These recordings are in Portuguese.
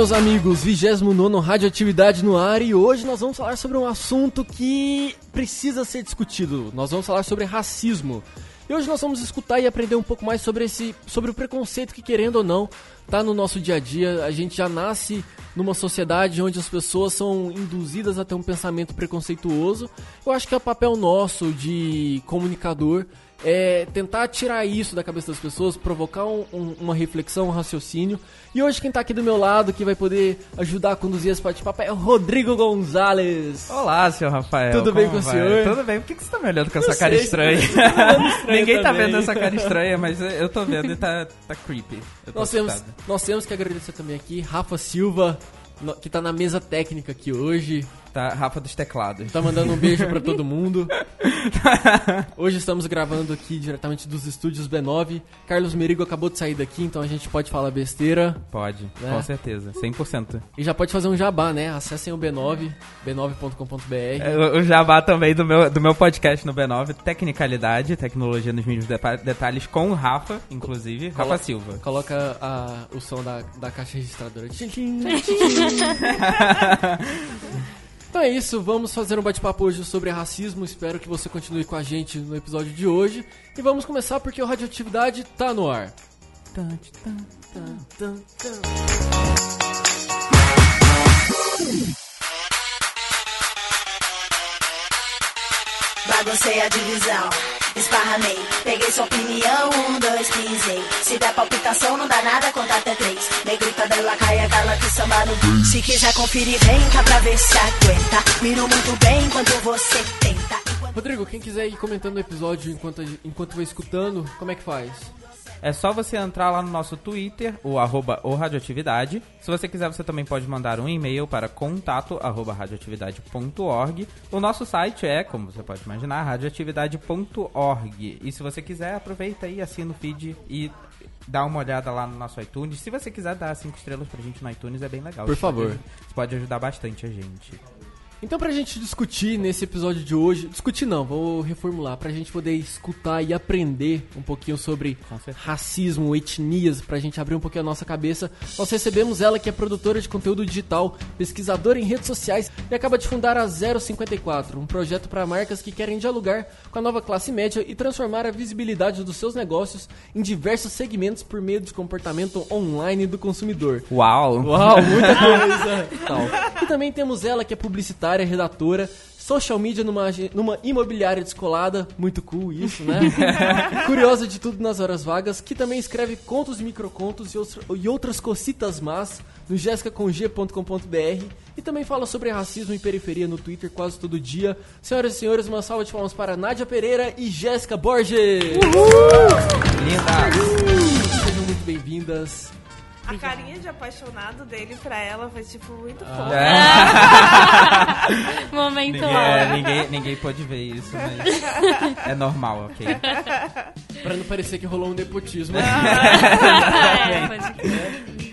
meus amigos, 29 Radioatividade no ar e hoje nós vamos falar sobre um assunto que precisa ser discutido. Nós vamos falar sobre racismo. E hoje nós vamos escutar e aprender um pouco mais sobre esse sobre o preconceito que querendo ou não tá no nosso dia a dia. A gente já nasce numa sociedade onde as pessoas são induzidas a ter um pensamento preconceituoso. Eu acho que é o papel nosso de comunicador é tentar tirar isso da cabeça das pessoas, provocar um, um, uma reflexão, um raciocínio. E hoje quem tá aqui do meu lado, que vai poder ajudar a conduzir esse bate-papo é o Rodrigo Gonzalez. Olá, senhor Rafael. Tudo bem com o senhor? Tudo bem. Por que, que você tá me olhando com essa cara estranha? Ninguém tá vendo essa cara estranha, mas eu tô vendo e tá, tá creepy. Nós temos, nós temos que agradecer também aqui Rafa Silva, que tá na mesa técnica aqui hoje. Tá, Rafa dos Teclados. Tá mandando um beijo para todo mundo. Hoje estamos gravando aqui diretamente dos estúdios B9. Carlos Merigo acabou de sair daqui, então a gente pode falar besteira. Pode, né? com certeza, 100%. E já pode fazer um jabá, né? Acessem o B9, b9.com.br. É, o jabá também do meu, do meu podcast no B9, Tecnicalidade, Tecnologia nos mínimos detalhes, com o Rafa, inclusive, Colo Rafa Silva. Coloca a, o som da, da caixa registradora. Então é isso, vamos fazer um bate-papo hoje sobre racismo. Espero que você continue com a gente no episódio de hoje. E vamos começar porque o Radioatividade tá no ar. Baguncei a divisão. Esparramei, peguei sua opinião, um, dois, pisei. Se der palpitação, não dá nada, conta até três. Negrita dela cai, aquela que samba no Se quiser conferir, vem cá pra ver se aguenta. Miro muito bem enquanto você tenta. Rodrigo, quem quiser ir comentando o episódio enquanto, enquanto vai escutando, como é que faz? É só você entrar lá no nosso Twitter, o arroba o radioatividade. Se você quiser, você também pode mandar um e-mail para contato arroba radioatividade.org. O nosso site é, como você pode imaginar, radioatividade.org. E se você quiser, aproveita aí, assina o feed e dá uma olhada lá no nosso iTunes. Se você quiser dar cinco estrelas pra gente no iTunes, é bem legal. Por favor. Isso pode ajudar bastante a gente. Então, pra gente discutir nesse episódio de hoje, discutir não, vou reformular, pra gente poder escutar e aprender um pouquinho sobre racismo, etnias, pra gente abrir um pouquinho a nossa cabeça, nós recebemos ela que é produtora de conteúdo digital, pesquisadora em redes sociais e acaba de fundar a 054, um projeto para marcas que querem dialogar com a nova classe média e transformar a visibilidade dos seus negócios em diversos segmentos por meio de comportamento online do consumidor. Uau! Uau, muita coisa! e também temos ela que é publicitária publicitária, redatora, social media numa, numa imobiliária descolada, muito cool isso, né? Curiosa de tudo nas horas vagas, que também escreve contos e microcontos e, e outras cocitas más no jessicacong.com.br e também fala sobre racismo e periferia no Twitter quase todo dia. Senhoras e senhores, uma salva de palmas para Nádia Pereira e Jéssica Borges! Uhul! Sejam muito bem-vindas. A carinha de apaixonado dele pra ela foi, tipo, muito ah. fofa. É. Momento ninguém, é, ninguém, ninguém pode ver isso, mas é normal, ok? pra não parecer que rolou um nepotismo. Ah. é, pode crer.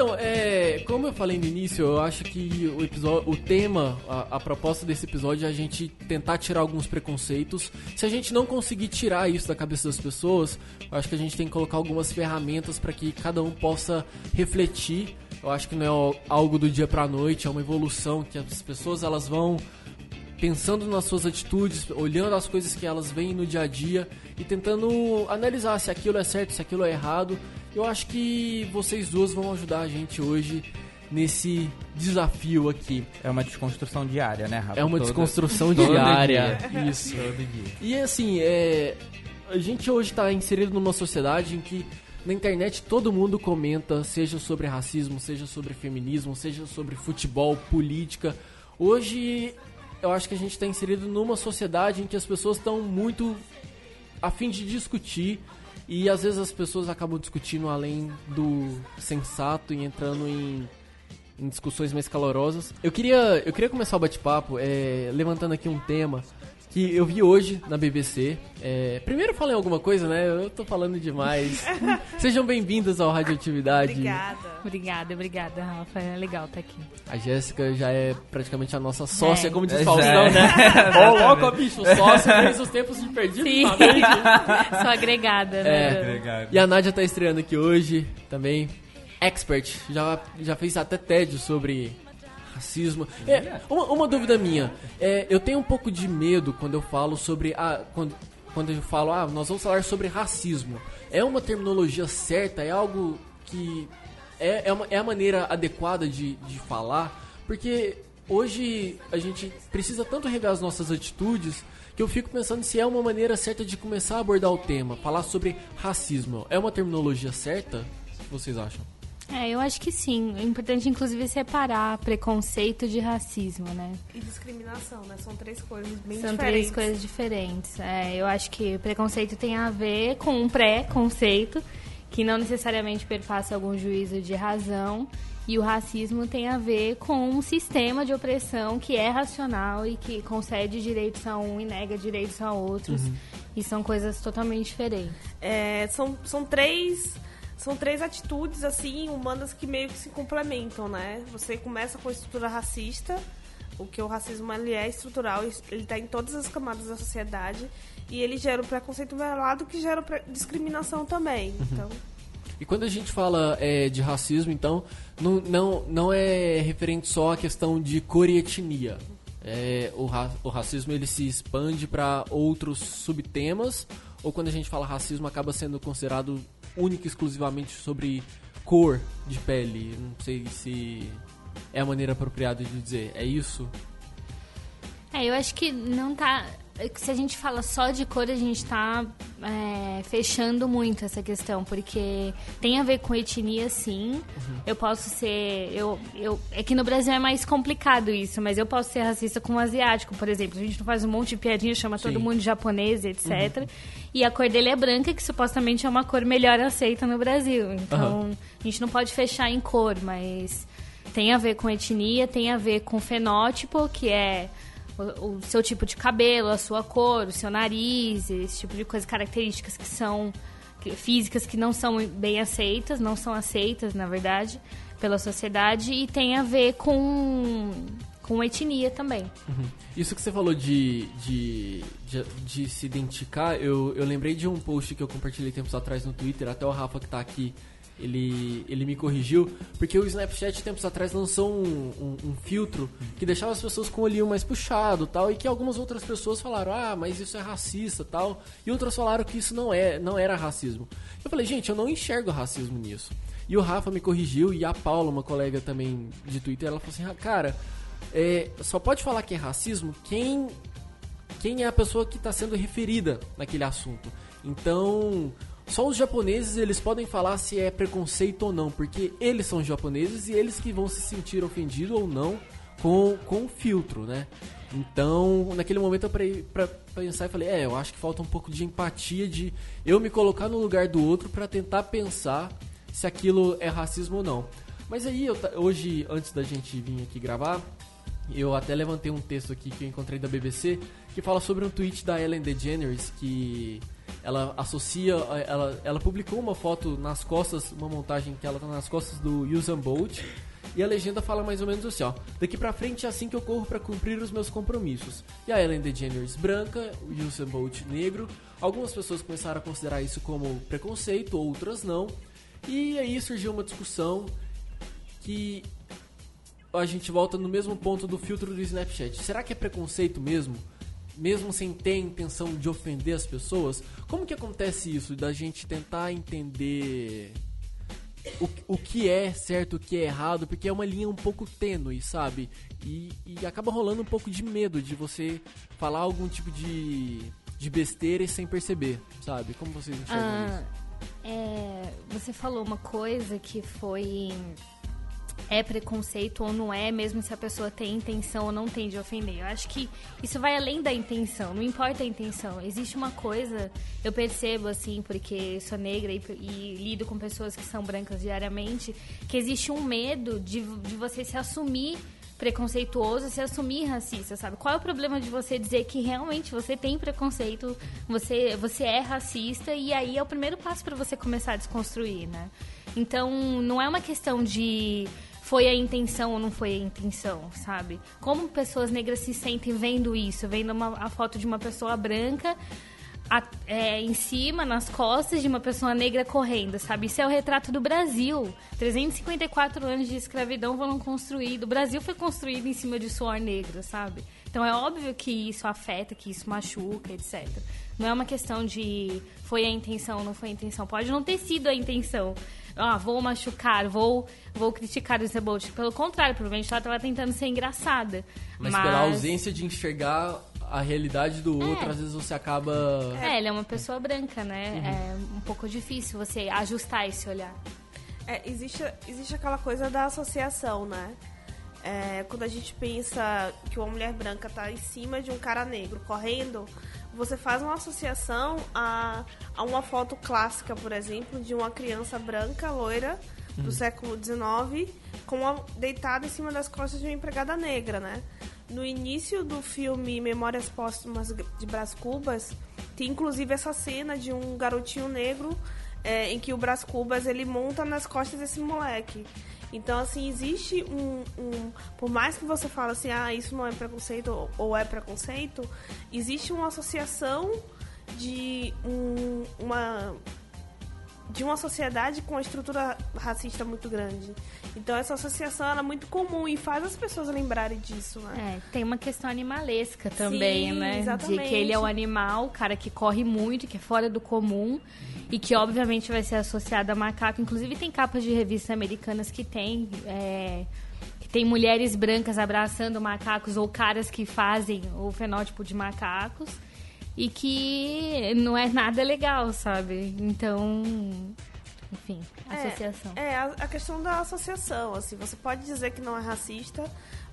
Então, é, como eu falei no início, eu acho que o episódio, o tema, a, a, proposta desse episódio é a gente tentar tirar alguns preconceitos. Se a gente não conseguir tirar isso da cabeça das pessoas, eu acho que a gente tem que colocar algumas ferramentas para que cada um possa refletir. Eu acho que não é algo do dia para noite, é uma evolução que as pessoas elas vão pensando nas suas atitudes, olhando as coisas que elas veem no dia a dia e tentando analisar se aquilo é certo, se aquilo é errado eu acho que vocês duas vão ajudar a gente hoje nesse desafio aqui. É uma desconstrução diária, né, Rafa? É uma desconstrução diária. Isso. E assim, é, a gente hoje está inserido numa sociedade em que na internet todo mundo comenta, seja sobre racismo, seja sobre feminismo, seja sobre futebol, política. Hoje eu acho que a gente está inserido numa sociedade em que as pessoas estão muito a fim de discutir e às vezes as pessoas acabam discutindo além do sensato e entrando em, em discussões mais calorosas. Eu queria, eu queria começar o bate-papo é, levantando aqui um tema que eu vi hoje na BBC. É, primeiro falem alguma coisa, né? Eu tô falando demais. Sejam bem-vindos ao Radioatividade. Obrigada. Obrigada, obrigada, Rafa. É legal estar tá aqui. A Jéssica já é praticamente a nossa sócia, é. como diz Faustão, é. né? Ô, louco, bicho, sócia desde os tempos de perdido. Sim. Sou agregada, né? É. Agregada. E a Nádia tá estreando aqui hoje também. expert, já, já fez até TED sobre racismo. É, uma, uma dúvida minha, é, eu tenho um pouco de medo quando eu falo sobre a quando, quando eu falo, ah, nós vamos falar sobre racismo. É uma terminologia certa? É algo que é, é, uma, é a maneira adequada de, de falar? Porque hoje a gente precisa tanto rever as nossas atitudes que eu fico pensando se é uma maneira certa de começar a abordar o tema, falar sobre racismo. É uma terminologia certa? O que vocês acham? É, eu acho que sim. É importante, inclusive, separar preconceito de racismo, né? E discriminação, né? São três coisas bem São diferentes. três coisas diferentes. É, eu acho que preconceito tem a ver com um pré-conceito, que não necessariamente perpassa algum juízo de razão. E o racismo tem a ver com um sistema de opressão que é racional e que concede direitos a um e nega direitos a outros. E são coisas totalmente diferentes. É, são, são três são três atitudes assim humanas que meio que se complementam, né? Você começa com a estrutura racista, o que o racismo ele é estrutural, ele está em todas as camadas da sociedade e ele gera o preconceito velado que gera discriminação também. Então, E quando a gente fala é, de racismo, então, não, não, não é referente só à questão de cor e etnia. É, o, ra- o racismo ele se expande para outros subtemas, ou quando a gente fala racismo acaba sendo considerado único exclusivamente sobre cor de pele. Não sei se é a maneira apropriada de dizer. É isso? É, eu acho que não tá. Se a gente fala só de cor, a gente tá é, fechando muito essa questão, porque tem a ver com etnia, sim. Eu posso ser. Eu, eu, é que no Brasil é mais complicado isso, mas eu posso ser racista com um asiático, por exemplo. A gente não faz um monte de piadinha, chama todo Sim. mundo de japonês, etc. E a cor dele é branca, que supostamente é uma cor melhor aceita no Brasil. Então, a gente não pode fechar em cor, mas tem a ver com etnia, tem a ver com fenótipo, que é o, o seu tipo de cabelo, a sua cor, o seu nariz, esse tipo de coisa, características que são que- físicas que não são bem aceitas, não são aceitas, na verdade, pela sociedade, e tem a ver com, com etnia também. Isso que você falou de, de, de, de se identificar, eu, eu lembrei de um post que eu compartilhei tempos atrás no Twitter, até o Rafa que tá aqui, ele, ele me corrigiu, porque o Snapchat tempos atrás lançou um, um, um filtro que deixava as pessoas com o olhinho mais puxado tal, e que algumas outras pessoas falaram, ah, mas isso é racista tal, e outras falaram que isso não, é, não era racismo. Eu falei, gente, eu não enxergo racismo nisso. E o Rafa me corrigiu, e a Paula, uma colega também de Twitter, ela falou assim, ah, cara, é, só pode falar que é racismo quem quem é a pessoa que está sendo referida naquele assunto. Então, só os japoneses eles podem falar se é preconceito ou não, porque eles são japoneses e eles que vão se sentir ofendidos ou não com, com o filtro, né? Então, naquele momento eu parei pra pensar e falei, é, eu acho que falta um pouco de empatia, de eu me colocar no lugar do outro para tentar pensar se aquilo é racismo ou não. Mas aí, eu hoje, antes da gente vir aqui gravar, eu até levantei um texto aqui que eu encontrei da BBC que fala sobre um tweet da Ellen DeGeneres que ela associa, ela, ela publicou uma foto nas costas, uma montagem que ela tá nas costas do Usain Bolt e a legenda fala mais ou menos assim, ó. Daqui pra frente é assim que eu corro pra cumprir os meus compromissos. E a Ellen DeGeneres branca, o Usain Bolt negro. Algumas pessoas começaram a considerar isso como preconceito, outras não. E aí surgiu uma discussão que a gente volta no mesmo ponto do filtro do Snapchat. Será que é preconceito mesmo? Mesmo sem ter a intenção de ofender as pessoas? Como que acontece isso? Da gente tentar entender o, o que é certo, o que é errado, porque é uma linha um pouco tênue, sabe? E, e acaba rolando um pouco de medo de você falar algum tipo de, de besteira e sem perceber, sabe? Como vocês enxergam Ah, isso? é, você falou uma coisa que foi é preconceito ou não é, mesmo se a pessoa tem intenção ou não tem de ofender. Eu acho que isso vai além da intenção, não importa a intenção. Existe uma coisa, eu percebo assim, porque sou negra e, e lido com pessoas que são brancas diariamente, que existe um medo de, de você se assumir preconceituoso, se assumir racista, sabe? Qual é o problema de você dizer que realmente você tem preconceito, você, você é racista e aí é o primeiro passo para você começar a desconstruir, né? Então, não é uma questão de foi a intenção ou não foi a intenção, sabe? Como pessoas negras se sentem vendo isso, vendo uma, a foto de uma pessoa branca a, é, em cima, nas costas de uma pessoa negra correndo, sabe? Isso é o retrato do Brasil. 354 anos de escravidão foram construídos. O Brasil foi construído em cima de suor negro, sabe? Então é óbvio que isso afeta, que isso machuca, etc. Não é uma questão de foi a intenção, não foi a intenção. Pode não ter sido a intenção. Ah, vou machucar, vou, vou criticar o Bolt. Pelo contrário, provavelmente ela estava tentando ser engraçada. Mas, mas, pela ausência de enxergar a realidade do outro, é. às vezes você acaba. É, ele é uma pessoa branca, né? Uhum. É um pouco difícil você ajustar esse olhar. É, existe, existe aquela coisa da associação, né? É, quando a gente pensa que uma mulher branca está em cima de um cara negro correndo, você faz uma associação a, a uma foto clássica, por exemplo, de uma criança branca, loira, do uhum. século XIX, com uma, deitada em cima das costas de uma empregada negra, né? No início do filme Memórias Póstumas de Brás Cubas, tem inclusive essa cena de um garotinho negro é, em que o Brás Cubas ele monta nas costas desse moleque. Então, assim, existe um, um, Por mais que você fale assim, ah, isso não é preconceito ou é preconceito, existe uma associação de um, uma de uma sociedade com uma estrutura racista muito grande. Então essa associação é muito comum e faz as pessoas lembrarem disso, né? É, tem uma questão animalesca também, Sim, né? Exatamente. De que ele é um animal, o cara que corre muito, que é fora do comum e que obviamente vai ser associado a macaco. Inclusive tem capas de revistas americanas que tem é, que tem mulheres brancas abraçando macacos ou caras que fazem o fenótipo de macacos e que não é nada legal, sabe? Então, enfim, associação. É, é a, a, questão da associação, assim, você pode dizer que não é racista,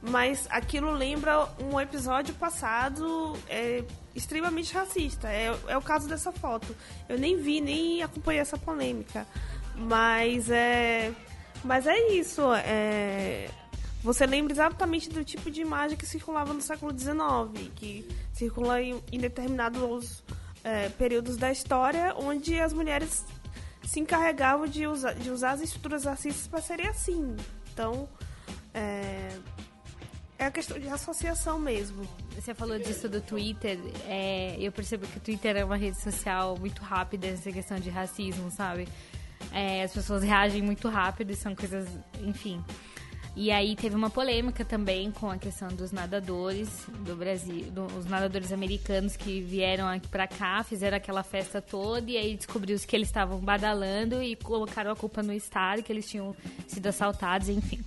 mas aquilo lembra um episódio passado é, extremamente racista. É, é o caso dessa foto. Eu nem vi, nem acompanhei essa polêmica. Mas é. Mas é isso. É, você lembra exatamente do tipo de imagem que circulava no século XIX, que circula em, em determinados é, períodos da história, onde as mulheres se encarregavam de, usa, de usar as estruturas racistas para serem assim. Então, é, é a questão de associação mesmo. Você falou disso do Twitter. É, eu percebo que o Twitter é uma rede social muito rápida nessa questão de racismo, sabe? É, as pessoas reagem muito rápido e são coisas, enfim. E aí teve uma polêmica também com a questão dos nadadores do Brasil, do, os nadadores americanos que vieram aqui para cá, fizeram aquela festa toda e aí descobriu-se que eles estavam badalando e colocaram a culpa no estado, que eles tinham sido assaltados, enfim.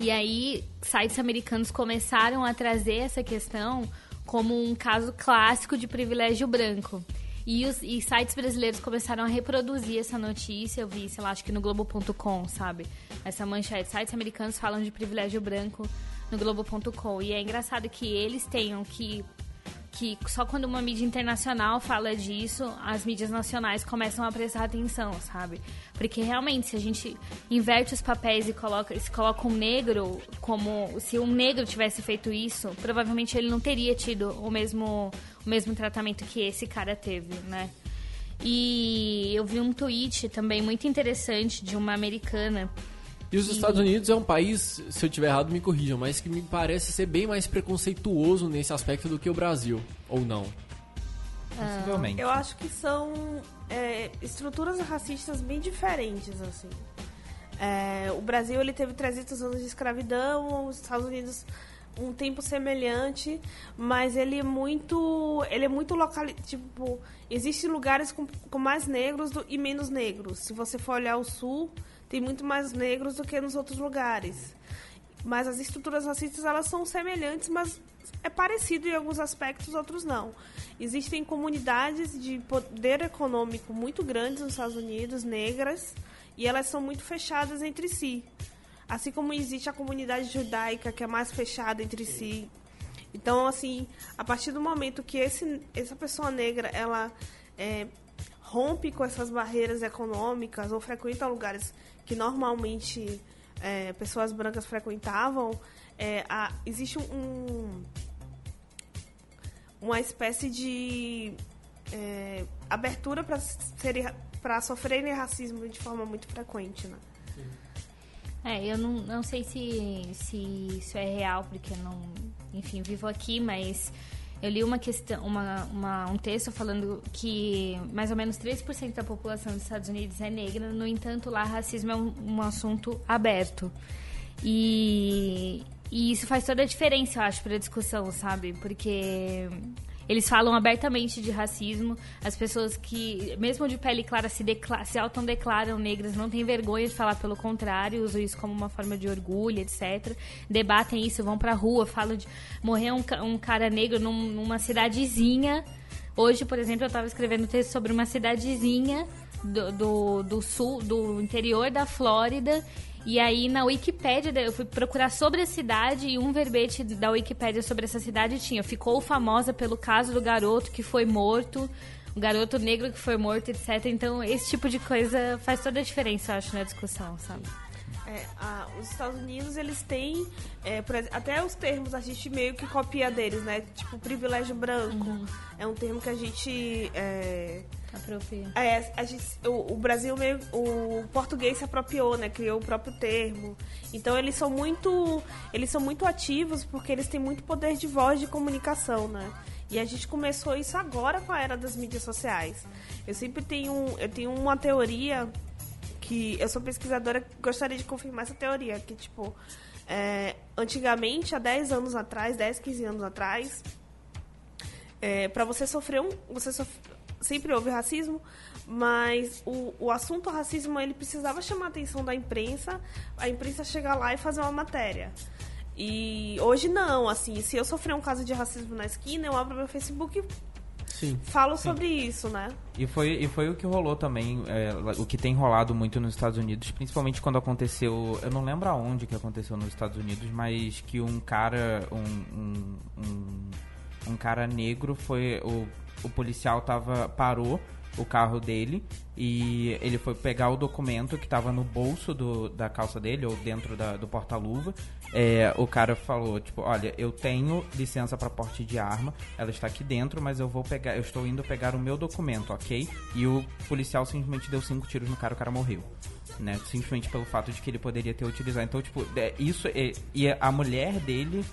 E aí sites americanos começaram a trazer essa questão como um caso clássico de privilégio branco. E, os, e sites brasileiros começaram a reproduzir essa notícia. Eu vi, sei lá, acho que no Globo.com, sabe? Essa manchete. Sites americanos falam de privilégio branco no Globo.com. E é engraçado que eles tenham que que só quando uma mídia internacional fala disso, as mídias nacionais começam a prestar atenção, sabe? Porque realmente, se a gente inverte os papéis e coloca, se coloca um negro como se um negro tivesse feito isso, provavelmente ele não teria tido o mesmo, o mesmo tratamento que esse cara teve, né? E eu vi um tweet também muito interessante de uma americana e os Estados Unidos é um país, se eu tiver errado, me corrijam, mas que me parece ser bem mais preconceituoso nesse aspecto do que o Brasil, ou não? Possivelmente. eu acho que são é, estruturas racistas bem diferentes, assim. É, o Brasil ele teve 300 anos de escravidão, os Estados Unidos um tempo semelhante, mas ele é muito, ele é muito local, tipo, existem lugares com, com mais negros do, e menos negros. Se você for olhar o sul, tem muito mais negros do que nos outros lugares. Mas as estruturas racistas elas são semelhantes, mas é parecido em alguns aspectos, outros não. Existem comunidades de poder econômico muito grandes nos Estados Unidos, negras, e elas são muito fechadas entre si. Assim como existe a comunidade judaica que é mais fechada entre si. Então, assim, a partir do momento que esse, essa pessoa negra ela é, rompe com essas barreiras econômicas ou frequenta lugares que normalmente é, pessoas brancas frequentavam, é, a, existe um, uma espécie de é, abertura para sofrerem racismo de forma muito frequente, né? É, eu não, não sei se, se isso é real, porque eu não, enfim, vivo aqui, mas Eu li uma questão, uma, uma, um texto falando que mais ou menos 3% da população dos Estados Unidos é negra, no entanto, lá racismo é um, um assunto aberto. E, e isso faz toda a diferença, eu acho, para a discussão, sabe? Porque eles falam abertamente de racismo. As pessoas que, mesmo de pele clara, se, se autodeclaram negras, não têm vergonha de falar pelo contrário, usam isso como uma forma de orgulho, etc. Debatem isso, vão pra rua, falam de morrer um, um cara negro num, numa cidadezinha. Hoje, por exemplo, eu estava escrevendo um texto sobre uma cidadezinha do, do, do sul, do interior da Flórida e aí na Wikipédia, eu fui procurar sobre a cidade e um verbete da Wikipédia sobre essa cidade tinha. Ficou famosa pelo caso do garoto que foi morto, o garoto negro que foi morto, etc. Então esse tipo de coisa faz toda a diferença, eu acho, na discussão, sabe? É, a, os Estados Unidos, eles têm, é, exemplo, até os termos a gente meio que copia deles, né? Tipo, privilégio branco. Uhum. É um termo que a gente... É, Apropria. É, a gente, o, o, Brasil meio. O português se apropriou, né? Criou o próprio termo. Então eles são muito. Eles são muito ativos porque eles têm muito poder de voz de comunicação, né? E a gente começou isso agora com a era das mídias sociais. Eu sempre tenho, eu tenho uma teoria que eu sou pesquisadora, gostaria de confirmar essa teoria, que tipo, é, antigamente, há 10 anos atrás, 10, 15 anos atrás, é, para você sofrer um, você sof sempre houve racismo, mas o, o assunto racismo ele precisava chamar a atenção da imprensa, a imprensa chegar lá e fazer uma matéria. E hoje não, assim, se eu sofrer um caso de racismo na esquina, eu abro meu Facebook e Sim, falo sim. sobre isso, né? E foi, e foi o que rolou também, é, o que tem rolado muito nos Estados Unidos, principalmente quando aconteceu, eu não lembro aonde que aconteceu nos Estados Unidos, mas que um cara, um, um, um, um cara negro foi, o o policial tava parou o carro dele e ele foi pegar o documento que estava no bolso do, da calça dele ou dentro da, do porta-luva. É, o cara falou tipo, olha, eu tenho licença para porte de arma, ela está aqui dentro, mas eu vou pegar, eu estou indo pegar o meu documento, ok? E o policial simplesmente deu cinco tiros no cara, o cara morreu. Né, simplesmente pelo fato de que ele poderia ter utilizado. Então, tipo, é, isso é, e a mulher dele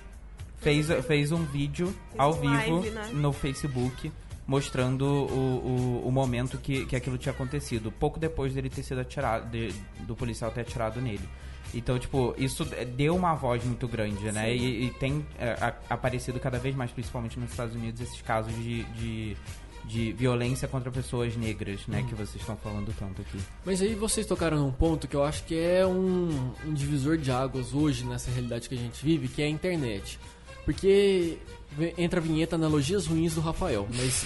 fez, fez um vídeo fez ao vivo live, né? no Facebook mostrando o, o, o momento que, que aquilo tinha acontecido. Pouco depois dele ter sido atirado, de, do policial ter atirado nele. Então, tipo, isso deu uma voz muito grande, né? E, e, tem é, a, aparecido cada vez mais, principalmente nos Estados Unidos, esses casos de, de, de violência contra pessoas negras, né? Hum. Que vocês estão falando tanto aqui. Mas aí vocês tocaram num ponto que eu acho que é um, um divisor de águas hoje nessa realidade que a gente vive, que é a internet. Porque entra a vinheta analogias ruins do Rafael, mas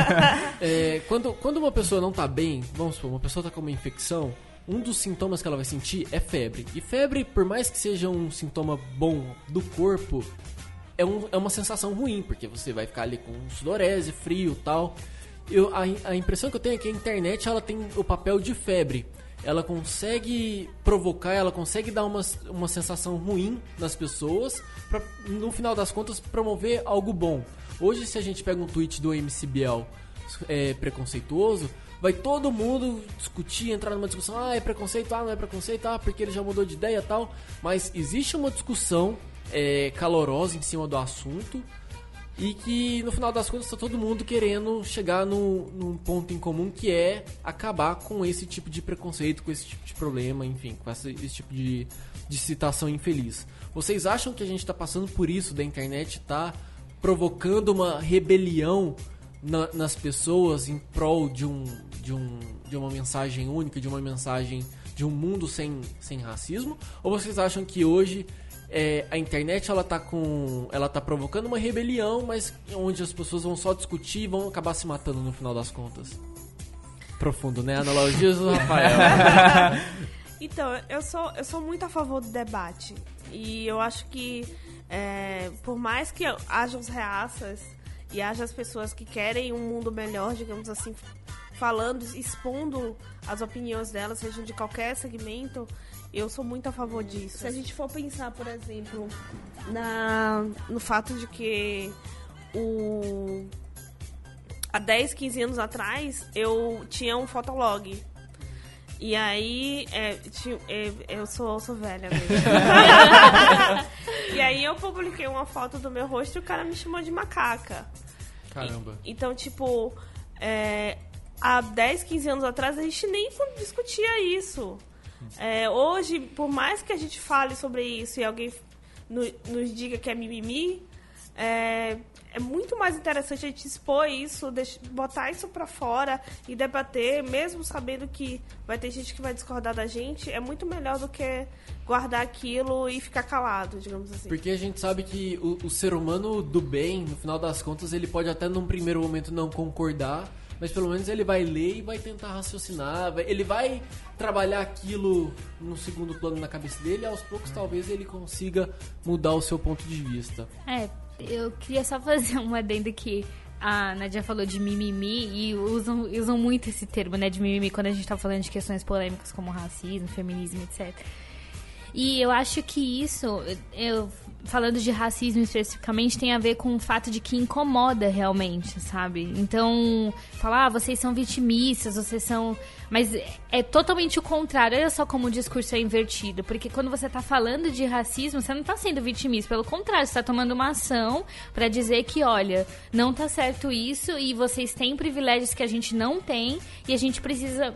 é, quando, quando uma pessoa não tá bem, vamos supor, uma pessoa tá com uma infecção, um dos sintomas que ela vai sentir é febre. E febre, por mais que seja um sintoma bom do corpo, é, um, é uma sensação ruim, porque você vai ficar ali com sudorese, frio tal. Eu, a, a impressão que eu tenho é que a internet ela tem o papel de febre ela consegue provocar, ela consegue dar uma, uma sensação ruim nas pessoas para no final das contas promover algo bom. Hoje se a gente pega um tweet do MCBL é, preconceituoso, vai todo mundo discutir, entrar numa discussão, ah, é preconceito, ah, não é preconceito, ah, porque ele já mudou de ideia tal, mas existe uma discussão é, calorosa em cima do assunto e que no final das contas está todo mundo querendo chegar no, num ponto em comum que é acabar com esse tipo de preconceito, com esse tipo de problema, enfim, com esse, esse tipo de, de citação infeliz. Vocês acham que a gente está passando por isso da internet está provocando uma rebelião na, nas pessoas em prol de, um, de, um, de uma mensagem única, de uma mensagem de um mundo sem, sem racismo? Ou vocês acham que hoje é, a internet ela tá com ela tá provocando uma rebelião mas onde as pessoas vão só discutir e vão acabar se matando no final das contas. Profundo né? Analogias do Rafael. Então eu sou eu sou muito a favor do debate. E eu acho que é, por mais que haja os reaças e haja as pessoas que querem um mundo melhor digamos assim falando expondo as opiniões delas sejam de qualquer segmento eu sou muito a favor disso. Se a gente for pensar, por exemplo, na, no fato de que o, há 10, 15 anos atrás eu tinha um fotolog. E aí, é, tinha, é, eu sou, sou velha mesmo. e aí eu, publiquei uma foto do meu rosto e o cara me chamou de macaca. Caramba. E, então, tipo, é, há 10, 15 anos atrás a gente nem discutia isso. É, hoje, por mais que a gente fale sobre isso e alguém no, nos diga que é mimimi, é, é muito mais interessante a gente expor isso, deixar, botar isso pra fora e debater, mesmo sabendo que vai ter gente que vai discordar da gente, é muito melhor do que guardar aquilo e ficar calado, digamos assim. Porque a gente sabe que o, o ser humano do bem, no final das contas, ele pode até num primeiro momento não concordar, mas pelo menos ele vai ler e vai tentar raciocinar, vai, ele vai trabalhar aquilo no segundo plano na cabeça dele e aos poucos talvez ele consiga mudar o seu ponto de vista. É, eu queria só fazer uma adendo que a Nadia falou de mimimi e usam, usam muito esse termo, né, de mimimi quando a gente tá falando de questões polêmicas como racismo, feminismo, etc. E eu acho que isso, eu falando de racismo especificamente, tem a ver com o fato de que incomoda realmente, sabe? Então, falar, ah, vocês são vitimistas, vocês são. Mas é totalmente o contrário. Olha só como o discurso é invertido. Porque quando você tá falando de racismo, você não tá sendo vitimista. Pelo contrário, você tá tomando uma ação para dizer que, olha, não tá certo isso e vocês têm privilégios que a gente não tem e a gente precisa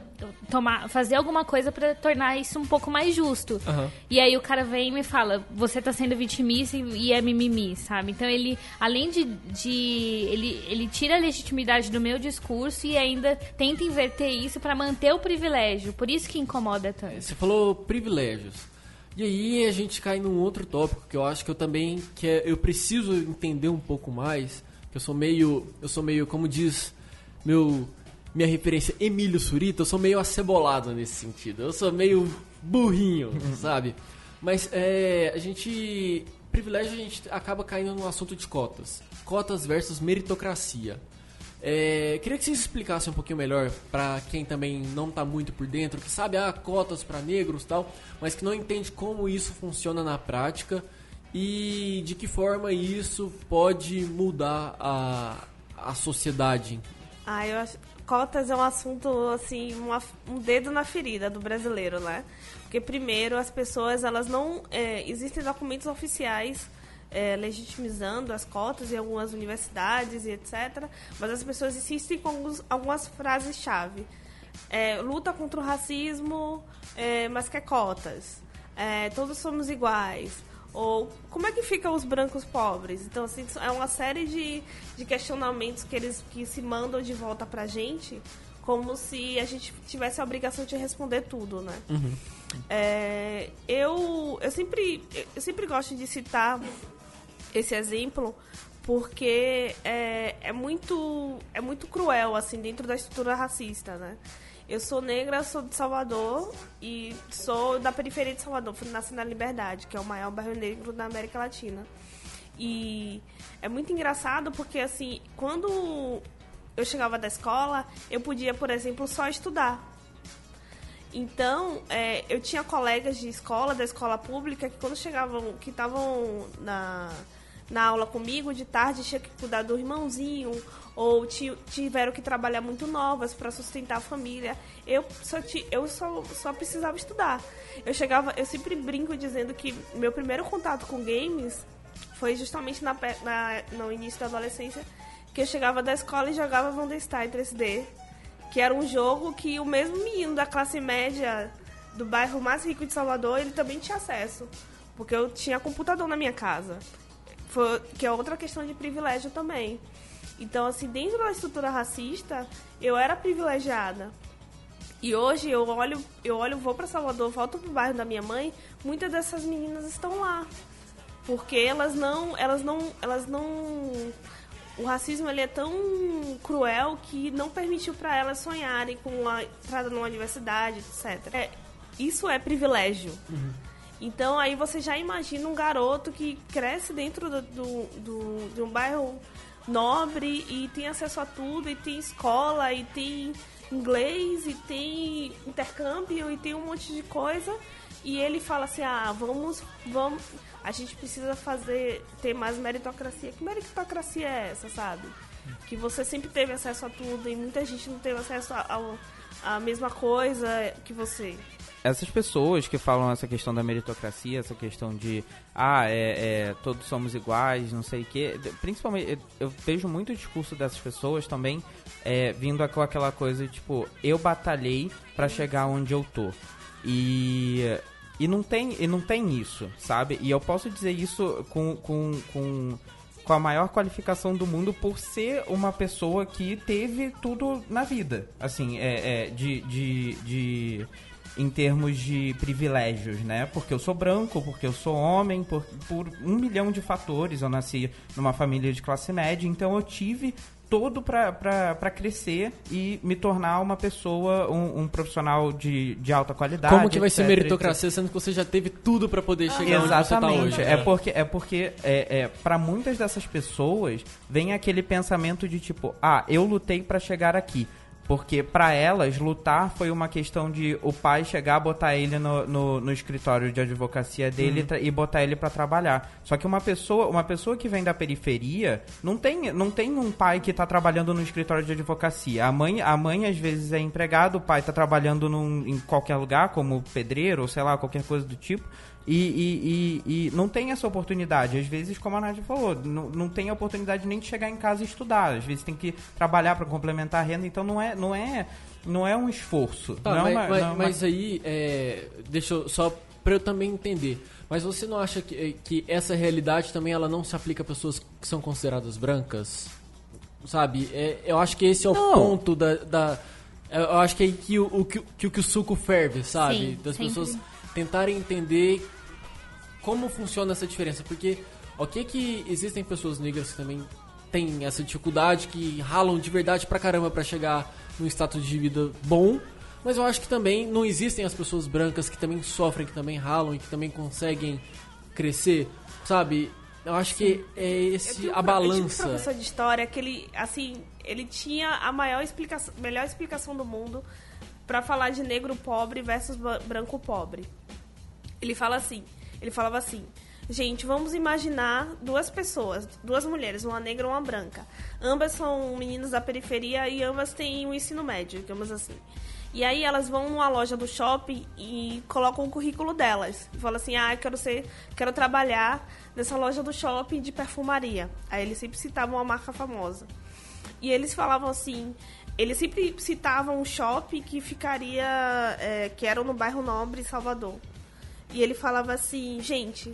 tomar, fazer alguma coisa para tornar isso um pouco mais justo. Uhum. E aí o cara vem e me fala, você tá sendo vitimista e é mimimi, sabe? Então ele, além de. de ele, ele tira a legitimidade do meu discurso e ainda tenta inverter isso para manter o privilégio. Por isso que incomoda tanto. Você falou privilégios. E aí a gente cai num outro tópico que eu acho que eu também que é, eu preciso entender um pouco mais. Que eu sou meio, eu sou meio, como diz meu minha referência Emílio Surita, eu sou meio acebolado nesse sentido. Eu sou meio burrinho, sabe? Mas é, a gente. Privilégio a gente acaba caindo no assunto de cotas. Cotas versus meritocracia. É, queria que vocês explicassem um pouquinho melhor para quem também não está muito por dentro, que sabe, ah, cotas para negros tal, mas que não entende como isso funciona na prática e de que forma isso pode mudar a, a sociedade. Ah, eu acho, cotas é um assunto, assim, uma, um dedo na ferida do brasileiro, né? Porque, primeiro, as pessoas, elas não... É, existem documentos oficiais é, legitimizando as cotas em algumas universidades e etc. Mas as pessoas insistem com alguns, algumas frases-chave. É, luta contra o racismo, é, mas quer cotas. É, todos somos iguais. Ou como é que ficam os brancos pobres? Então, assim, é uma série de, de questionamentos que eles que se mandam de volta pra gente, como se a gente tivesse a obrigação de responder tudo, né? Uhum. É, eu, eu, sempre, eu sempre gosto de citar esse exemplo porque é, é, muito, é muito cruel, assim, dentro da estrutura racista, né? Eu sou negra, sou de Salvador e sou da periferia de Salvador. Nasci na Liberdade, que é o maior bairro negro da América Latina. E é muito engraçado porque, assim, quando eu chegava da escola, eu podia, por exemplo, só estudar. Então, é, eu tinha colegas de escola, da escola pública, que quando chegavam, que estavam na, na aula comigo de tarde, tinha que cuidar do irmãozinho ou tiveram que trabalhar muito novas para sustentar a família. Eu só eu só, só precisava estudar. Eu chegava, eu sempre brinco dizendo que meu primeiro contato com games foi justamente na, na no início da adolescência, que eu chegava da escola e jogava Wonderstein 3D, que era um jogo que o mesmo menino da classe média do bairro mais rico de Salvador, ele também tinha acesso, porque eu tinha computador na minha casa. Foi, que é outra questão de privilégio também. Então, assim, dentro da estrutura racista, eu era privilegiada. E hoje eu olho, eu olho, vou para Salvador, volto pro bairro da minha mãe, muitas dessas meninas estão lá. Porque elas não, elas não, elas não o racismo ele é tão cruel que não permitiu para elas sonharem com a entrada numa universidade, etc. É, isso é privilégio. Uhum. Então aí você já imagina um garoto que cresce dentro do, do, do, de um bairro nobre e tem acesso a tudo, e tem escola, e tem inglês, e tem intercâmbio, e tem um monte de coisa. E ele fala assim: ah, vamos, vamos, a gente precisa fazer, ter mais meritocracia. Que meritocracia é essa, sabe? Que você sempre teve acesso a tudo e muita gente não teve acesso a, a, a mesma coisa que você. Essas pessoas que falam essa questão da meritocracia, essa questão de ah, é, é todos somos iguais, não sei o quê, principalmente eu vejo muito o discurso dessas pessoas também é, vindo com aquela coisa tipo, eu batalhei para chegar onde eu tô. E e não tem, e não tem isso, sabe? E eu posso dizer isso com, com, com, com a maior qualificação do mundo por ser uma pessoa que teve tudo na vida. Assim, é, é de, de, de em termos de privilégios, né? Porque eu sou branco, porque eu sou homem, por, por um milhão de fatores. Eu nasci numa família de classe média, então eu tive todo para crescer e me tornar uma pessoa, um, um, profissional de, de alta qualidade. Como que vai etc, ser meritocracia, etc. sendo que você já teve tudo para poder chegar ah, onde você está hoje? É porque, é porque é, é, para muitas dessas pessoas vem aquele pensamento de tipo, ah, eu lutei para chegar aqui. Porque para elas, lutar foi uma questão de o pai chegar, botar ele no, no, no escritório de advocacia dele uhum. e botar ele para trabalhar. Só que uma pessoa, uma pessoa que vem da periferia não tem, não tem um pai que tá trabalhando no escritório de advocacia. A mãe, a mãe às vezes é empregado, o pai tá trabalhando num, em qualquer lugar, como pedreiro ou sei lá, qualquer coisa do tipo. E, e, e, e, não tem essa oportunidade. Às vezes, como a Nádia falou, não, não tem a oportunidade nem de chegar em casa e estudar. Às vezes tem que trabalhar para complementar a renda, então não é, não é, não é um esforço. Tá, é mas, uma, mas, é uma... mas, aí, é, deixa eu, só para eu também entender. Mas você não acha que, que essa realidade também ela não se aplica a pessoas que são consideradas brancas? Sabe? É, eu acho que esse é o não. ponto da, da, Eu acho que é aí que o, o, que, que o suco ferve, sabe? Sim, das sempre. pessoas tentarem entender como funciona essa diferença, porque ok que existem pessoas negras que também têm essa dificuldade, que ralam de verdade pra caramba pra chegar num status de vida bom, mas eu acho que também não existem as pessoas brancas que também sofrem, que também ralam e que também conseguem crescer, sabe? Eu acho que é esse a balança. Eu tive um professor de história que ele, assim, ele tinha a maior explicação, melhor explicação do mundo para falar de negro pobre versus branco pobre. Ele fala assim: ele falava assim: Gente, vamos imaginar duas pessoas, duas mulheres, uma negra e uma branca. Ambas são meninas da periferia e ambas têm o um ensino médio, digamos assim. E aí elas vão numa loja do shopping e colocam o currículo delas. E falam assim: "Ah, quero ser, quero trabalhar nessa loja do shopping de perfumaria". Aí eles sempre citavam uma marca famosa. E eles falavam assim, eles sempre citavam um shopping que ficaria, é, que era no bairro Nobre, Salvador. E ele falava assim, gente,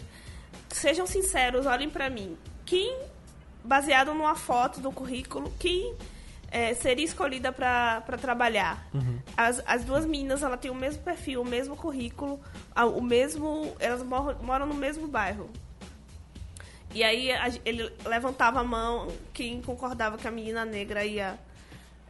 sejam sinceros, olhem para mim. Quem, baseado numa foto do currículo, quem é, seria escolhida para trabalhar? Uhum. As, as duas meninas, ela tem o mesmo perfil, o mesmo currículo, o mesmo, elas moram, moram no mesmo bairro. E aí a, ele levantava a mão, quem concordava que a menina negra ia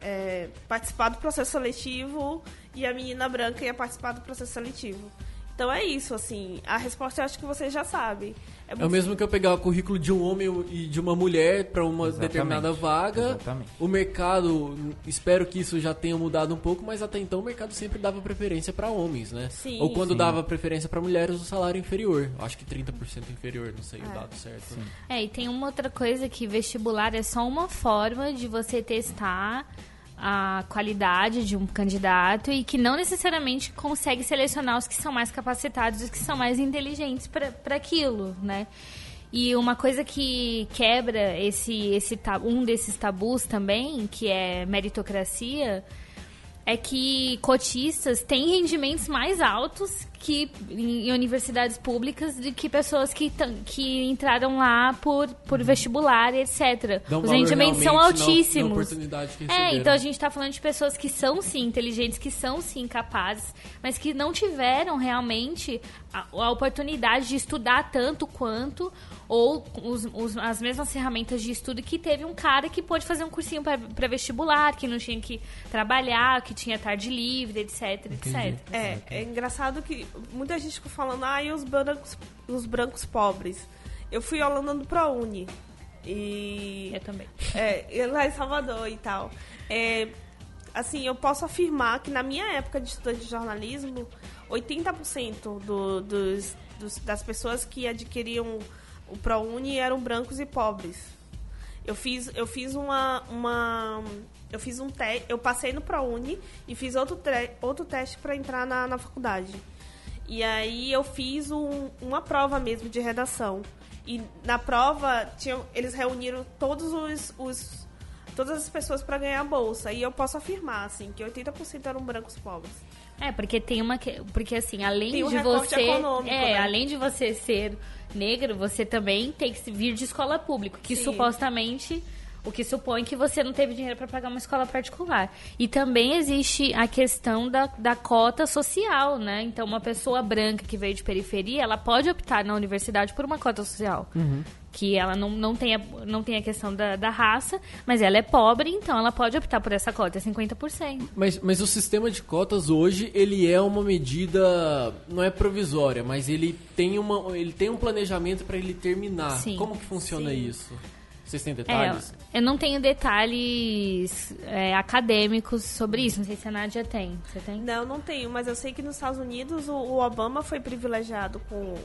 é, participar do processo seletivo e a menina branca ia participar do processo seletivo. Então é isso, assim. A resposta eu acho que você já sabe. É, é o mesmo que eu pegar o currículo de um homem e de uma mulher para uma Exatamente. determinada vaga. Exatamente. O mercado, espero que isso já tenha mudado um pouco, mas até então o mercado sempre dava preferência para homens, né? Sim. Ou quando Sim. dava preferência para mulheres, o salário inferior. Acho que 30% inferior, não sei é. o dado certo. Sim. É, e tem uma outra coisa que vestibular é só uma forma de você testar a qualidade de um candidato e que não necessariamente consegue selecionar os que são mais capacitados, os que são mais inteligentes para aquilo, né? E uma coisa que quebra esse, esse um desses tabus também, que é meritocracia, é que cotistas têm rendimentos mais altos que em universidades públicas do que pessoas que, que entraram lá por, por vestibular e etc. Dão Os rendimentos são altíssimos. oportunidade que é, então a gente está falando de pessoas que são sim inteligentes, que são sim capazes, mas que não tiveram realmente a, a oportunidade de estudar tanto quanto ou os, os, as mesmas ferramentas de estudo que teve um cara que pôde fazer um cursinho para vestibular, que não tinha que trabalhar, que tinha tarde livre, etc, Entendi. etc. É, é engraçado que muita gente ficou falando, ah, e os brancos, os brancos pobres? Eu fui olhando pro Uni. E. Eu também. É, lá em Salvador e tal. É, assim, eu posso afirmar que na minha época de estudante de jornalismo, 80% do, dos, dos, das pessoas que adquiriam o ProUni eram brancos e pobres. Eu fiz, eu fiz uma, uma, eu fiz um teste, eu passei no ProUni e fiz outro, outro teste para entrar na, na faculdade. E aí eu fiz um, uma prova mesmo de redação. E na prova, tinha, eles reuniram todos os, os todas as pessoas para ganhar a bolsa. E eu posso afirmar, assim, que 80% eram brancos pobres. É, porque tem uma. Porque assim, além tem um de você. É, né? além de você ser negro, você também tem que vir de escola pública, que Sim. supostamente o que supõe que você não teve dinheiro para pagar uma escola particular. E também existe a questão da, da cota social, né? Então, uma pessoa branca que veio de periferia, ela pode optar na universidade por uma cota social. Uhum. Que ela não, não, tem, a, não tem a questão da, da raça, mas ela é pobre, então ela pode optar por essa cota, é 50%. Mas, mas o sistema de cotas hoje, ele é uma medida, não é provisória, mas ele tem, uma, ele tem um planejamento para ele terminar. Sim. Como que funciona Sim. isso? Vocês têm detalhes? É, eu não tenho detalhes é, acadêmicos sobre isso. Não sei se a Nádia tem. Você tem? Não, não tenho. Mas eu sei que nos Estados Unidos o, o Obama foi privilegiado com...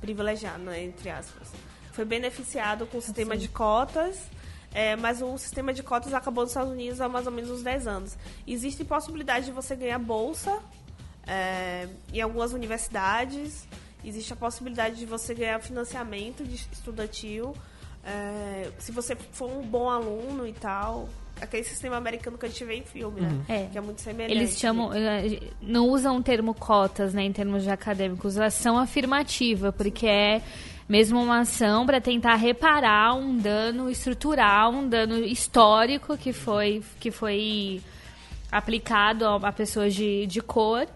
Privilegiado, né, entre aspas. Foi beneficiado com o sistema Sim. de cotas. É, mas o sistema de cotas acabou nos Estados Unidos há mais ou menos uns 10 anos. Existe possibilidade de você ganhar bolsa é, em algumas universidades. Existe a possibilidade de você ganhar financiamento de estudantil. É, se você for um bom aluno e tal, aquele sistema americano que a gente vê em filme, né? É. Que é muito semelhante. Eles chamam. Eh, não usam o termo cotas, né, em termos de acadêmicos, ação afirmativa, porque é mesmo uma ação para tentar reparar um dano estrutural, um dano histórico que foi, que foi aplicado a pessoas de, de cor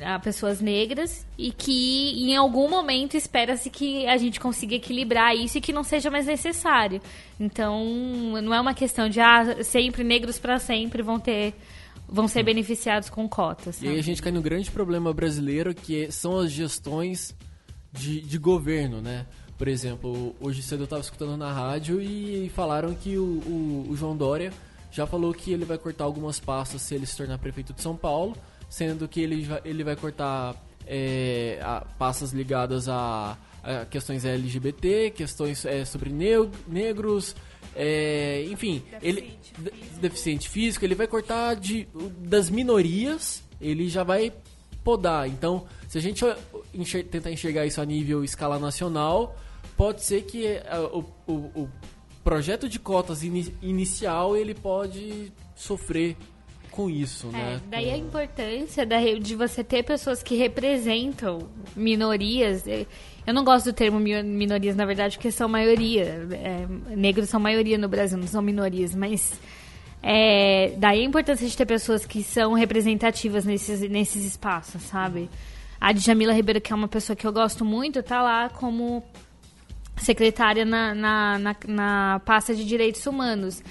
a pessoas negras e que em algum momento espera-se que a gente consiga equilibrar isso e que não seja mais necessário. Então, não é uma questão de ah, sempre negros para sempre vão ter vão ser beneficiados com cotas. E aí a gente cai no grande problema brasileiro que são as gestões de, de governo, né? Por exemplo, hoje cedo eu estava escutando na rádio e falaram que o, o, o João Dória já falou que ele vai cortar algumas pastas se ele se tornar prefeito de São Paulo sendo que ele, ele vai cortar é, a, passas ligadas a, a, questões LGBT, questões é, sobre negros, é, enfim, deficiente ele físico. deficiente físico, ele vai cortar de, das minorias, ele já vai podar. Então, se a gente enxer tentar enxergar isso a nível escala nacional, pode ser que é, o, o, o projeto de cotas in inicial ele pode sofrer com isso, é, né? Daí a importância de você ter pessoas que representam minorias. Eu não gosto do termo minorias, na verdade, porque são maioria. É, negros são maioria no Brasil, não são minorias, mas. É, daí a importância de ter pessoas que são representativas nesses, nesses espaços, sabe? A Djamila Ribeiro, que é uma pessoa que eu gosto muito, tá lá como secretária na, na, na, na pasta de direitos humanos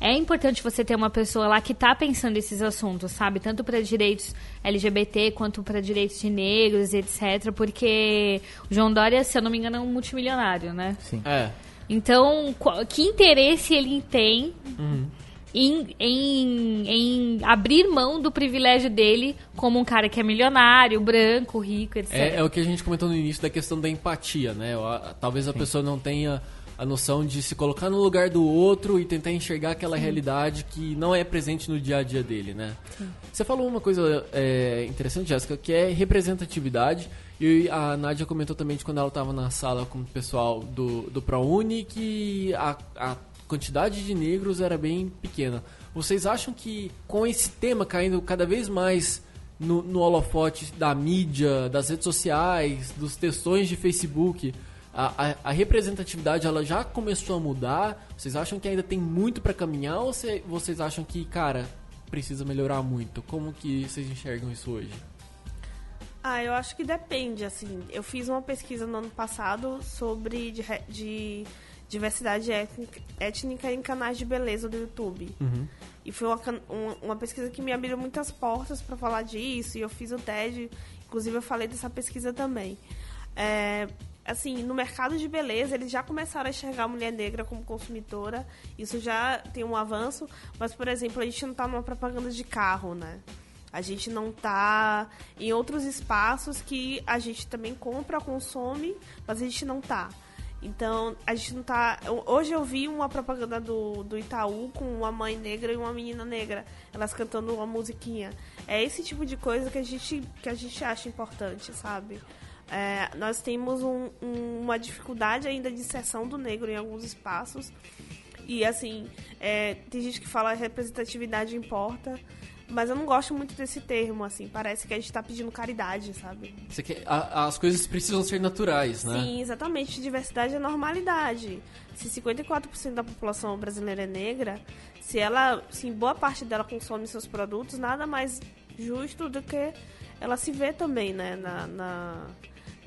é importante você ter uma pessoa lá que está pensando esses assuntos, sabe? Tanto para direitos LGBT quanto para direitos de negros, etc. Porque o João Dória, se eu não me engano, é um multimilionário, né? Sim. É. Então, que interesse ele tem uhum. em, em, em abrir mão do privilégio dele como um cara que é milionário, branco, rico, etc. É, é o que a gente comentou no início da questão da empatia, né? Talvez a Sim. pessoa não tenha a noção de se colocar no lugar do outro e tentar enxergar aquela Sim. realidade que não é presente no dia a dia dele, né? Sim. Você falou uma coisa é, interessante, Jéssica, que é representatividade. E a Nádia comentou também de quando ela estava na sala com o pessoal do, do ProUni que a, a quantidade de negros era bem pequena. Vocês acham que com esse tema caindo cada vez mais no, no holofote da mídia, das redes sociais, dos textões de Facebook, a, a, a, representatividade ela já começou a mudar? Vocês acham que ainda tem muito para caminhar ou cê, vocês acham que, cara, precisa melhorar muito? Como que vocês enxergam isso hoje? Ah, eu acho que depende, assim. Eu fiz uma pesquisa no ano passado sobre de, de diversidade étnica, étnica, em canais de beleza do YouTube. Uhum. E foi uma, uma, pesquisa que me abriu muitas portas para falar disso. E eu fiz o TED, inclusive eu falei dessa pesquisa também. É, assim, no mercado de beleza, eles já começaram a enxergar a mulher negra como consumidora. Isso já tem um avanço. Mas, por exemplo, a gente não está numa propaganda de carro, né? A gente não está em outros espaços que a gente também compra, consome, mas a gente não está. Então, a gente não tá. Hoje eu vi uma propaganda do, do Itaú com uma mãe negra e uma menina negra. Elas cantando uma musiquinha. É esse tipo de coisa que a gente, que a gente acha importante, sabe? É, nós temos um, um, uma dificuldade ainda de inserção do negro em alguns espaços. E assim, é, tem gente que fala representatividade importa. Mas eu não gosto muito desse termo, assim. Parece que a gente tá pedindo caridade, sabe? Quer, a, as coisas precisam ser naturais, né? Sim, exatamente. Diversidade é normalidade. Se 54% da população brasileira é negra, se ela, se boa parte dela consome seus produtos, nada mais justo do que ela se vê também, né? Na, na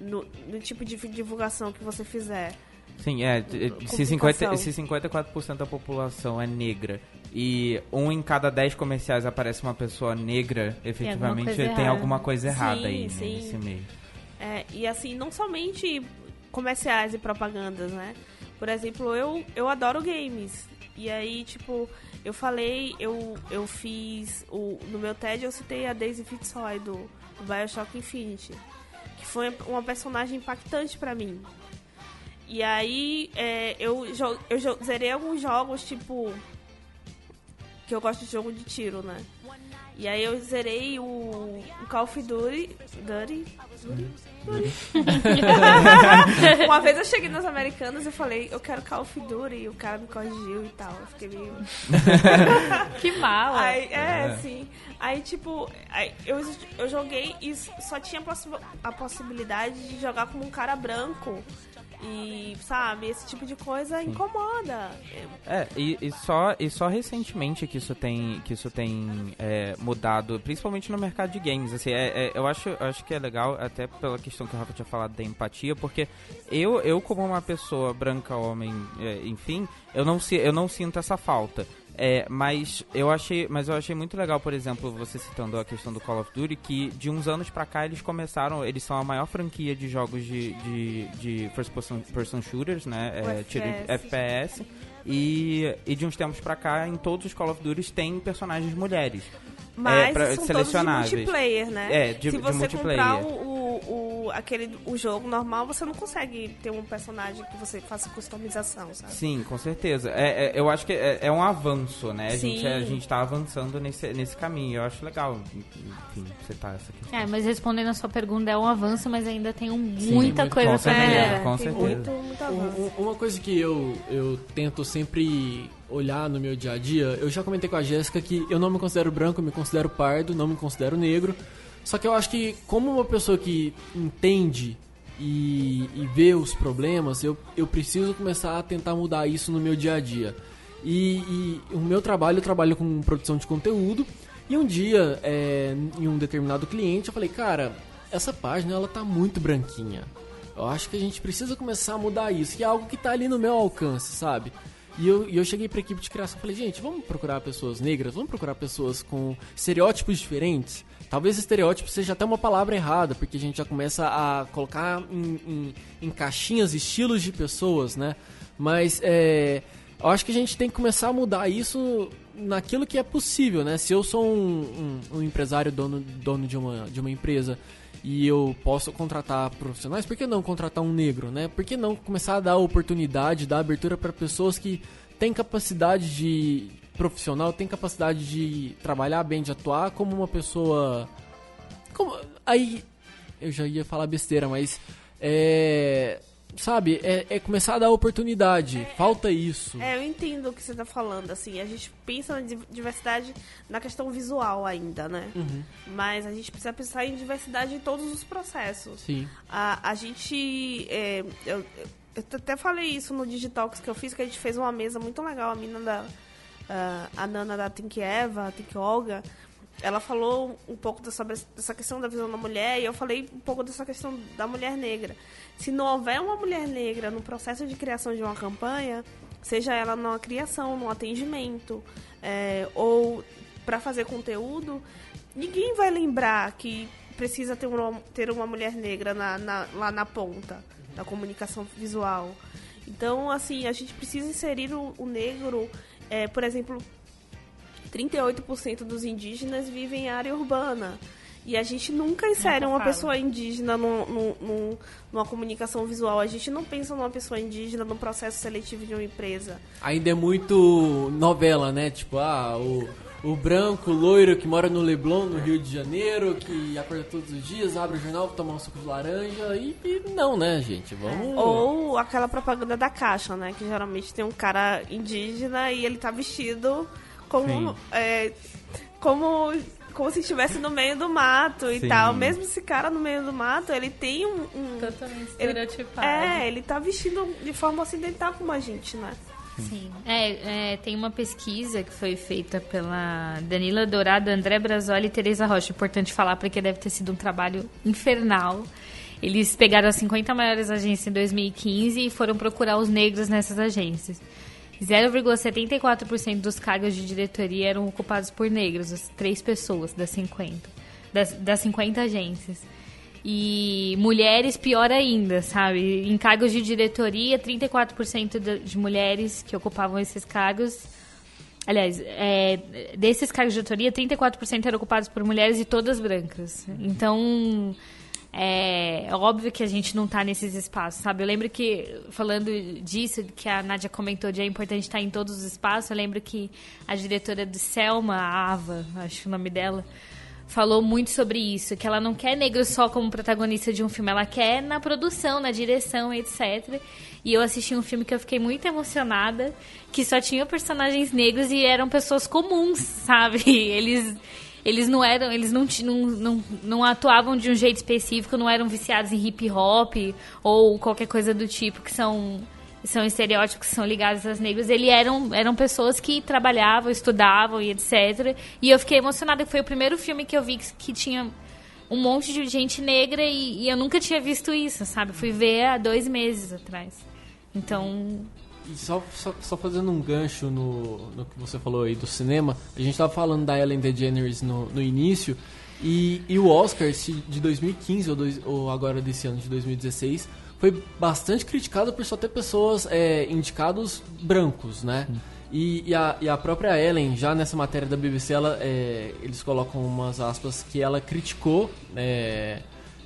no, no tipo de divulgação que você fizer. Sim, é. Se, 50, se 54% da população é negra e um em cada dez comerciais aparece uma pessoa negra, efetivamente tem alguma coisa, tem alguma coisa errada sim, aí né, nesse meio. É, e assim, não somente comerciais e propagandas, né? Por exemplo, eu, eu adoro games. E aí, tipo, eu falei, eu, eu fiz. O, no meu TED eu citei a Daisy Fitzroy do, do Bioshock Infinity. Que foi uma personagem impactante para mim. E aí é, eu, eu zerei alguns jogos, tipo que eu gosto de jogo de tiro, né? E aí eu zerei o, o Call of Duty. Duty? Duty? Uma vez eu cheguei nas americanas e falei, eu quero Call of Duty, e o cara me corrigiu e tal. Eu fiquei meio. que mal! Aí, é, é, sim. Aí, tipo, aí, eu, eu joguei e só tinha a possibilidade de jogar como um cara branco. E, sabe, esse tipo de coisa incomoda. É, e, e, só, e só recentemente que isso tem, que isso tem é, mudado, principalmente no mercado de games. Assim, é, é, eu, acho, eu acho que é legal, até pela questão que o Rafa tinha falado da empatia, porque eu, eu como uma pessoa branca, homem, é, enfim, eu não, eu não sinto essa falta. É, mas eu achei, mas eu achei muito legal, por exemplo, você citando a questão do Call of Duty, que de uns anos pra cá eles começaram, eles são a maior franquia de jogos de, de, de first person, person shooters, né? É, FPS. FPS. E, e de uns tempos pra cá, em todos os Call of Duty tem personagens mulheres. Mas é, pra, são selecionáveis. todos de multiplayer, né? É, de, Se você de comprar o, o, aquele, o jogo normal, você não consegue ter um personagem que você faça customização, sabe? Sim, com certeza. É, é eu acho que é, é, um avanço, né? A gente, a gente tá avançando nesse, nesse caminho. Eu acho legal, enfim, você tá essa questão. É, mas respondendo a sua pergunta, é um avanço, mas ainda tem um, Sim, muita muito, coisa pra melhorar. Com certeza. Muito, muito avanço. Uma coisa que eu, eu tento sempre olhar no meu dia a dia, eu já comentei com a Jéssica que eu não me considero branco, eu me considero pardo, não me considero negro. Só que eu acho que, como uma pessoa que entende e, e vê os problemas, eu, eu preciso começar a tentar mudar isso no meu dia a dia. E, e o meu trabalho, eu trabalho com produção de conteúdo. E um dia, é, em um determinado cliente, eu falei, cara, essa página ela tá muito branquinha. Eu acho que a gente precisa começar a mudar isso, que é algo que tá ali no meu alcance, sabe? E eu, e eu cheguei pra equipe de criação e falei, gente, vamos procurar pessoas negras, vamos procurar pessoas com estereótipos diferentes. Talvez estereótipo seja até uma palavra errada, porque a gente já começa a colocar em, em, em caixinhas estilos de pessoas, né? Mas é, eu acho que a gente tem que começar a mudar isso naquilo que é possível, né? Se eu sou um, um, um empresário, dono, dono de, uma, de uma empresa e eu posso contratar profissionais, por que não contratar um negro, né? Por que não começar a dar oportunidade, dar abertura para pessoas que têm capacidade de profissional, têm capacidade de trabalhar bem, de atuar como uma pessoa como aí eu já ia falar besteira, mas é sabe, é, é, começar a dar oportunidade. É, Falta isso. É, eu entendo o que você está falando, assim, a gente pensa na diversidade na questão visual ainda, né? Uhum. Mas a gente precisa pensar em diversidade em todos os processos. Sim. A, a gente. É, eu, eu até falei isso no Digitalks que eu fiz, que a gente fez uma mesa muito legal, a mina da. a Nana da Think Eva, Think Olga ela falou um pouco sobre essa questão da visão da mulher e eu falei um pouco dessa questão da mulher negra. Se não houver uma mulher negra no processo de criação de uma campanha, seja ela na criação, no atendimento é, ou para fazer conteúdo, ninguém vai lembrar que precisa ter uma, ter uma mulher negra na, na, lá na ponta da comunicação visual. Então, assim, a gente precisa inserir o, o negro, é, por exemplo, 38% dos indígenas vivem em área urbana. E a gente nunca insere uma pessoa indígena no, no, no, numa comunicação visual. A gente não pensa numa pessoa indígena no processo seletivo de uma empresa. Ainda é muito novela, né? Tipo, ah, o, o branco loiro que mora no Leblon, no Rio de Janeiro, que acorda todos os dias, abre o jornal, toma um suco de laranja e, e não, né, gente? Vamos. Ou aquela propaganda da caixa, né? Que geralmente tem um cara indígena e ele tá vestido como. É, como como se estivesse no meio do mato e Sim. tal. Mesmo esse cara no meio do mato, ele tem um. um Totalmente estereotipado. Ele, é, ele tá vestido de forma ocidental como a gente, né? Sim. É, é, tem uma pesquisa que foi feita pela Danila Dourado, André Brasoli e Teresa Rocha. Importante falar porque deve ter sido um trabalho infernal. Eles pegaram as 50 maiores agências em 2015 e foram procurar os negros nessas agências. 0,74% dos cargos de diretoria eram ocupados por negros, as três pessoas das 50, das, das 50 agências. E mulheres, pior ainda, sabe? Em cargos de diretoria, 34% de, mulheres que ocupavam esses cargos. Aliás, é, desses cargos de diretoria, 34% eram ocupados por mulheres e todas brancas. Então, é, é óbvio que a gente não está nesses espaços, sabe? Eu lembro que, falando disso, que a Nádia comentou de é importante estar em todos os espaços, eu lembro que a diretora do Selma, a Ava, acho o nome dela, falou muito sobre isso, que ela não quer negro só como protagonista de um filme, ela quer na produção, na direção, etc. E eu assisti um filme que eu fiquei muito emocionada, que só tinha personagens negros e eram pessoas comuns, sabe? Eles eles não eram, eles não, não, não, não atuavam de um jeito específico, não eram viciados em hip hop ou qualquer coisa do tipo que são são estereótipos que são ligados às negras, eles eram, eram pessoas que trabalhavam, estudavam e etc. E eu fiquei emocionada, foi o primeiro filme que eu vi que, que tinha um monte de gente negra e, e, eu nunca tinha visto isso, sabe? Fui ver há dois meses atrás. Então, e só, só, só, fazendo um gancho no, no que você falou aí do cinema, a gente estava falando da Ellen DeGeneres no, no início, e, e o Oscar de 2015 ou, dois, ou agora desse ano de 2016 foi bastante criticado por só ter pessoas é, indicados brancos, né? Hum. E, e, a, e, a, própria Ellen, já nessa matéria da BBC, ela, é, eles colocam umas aspas que ela criticou é,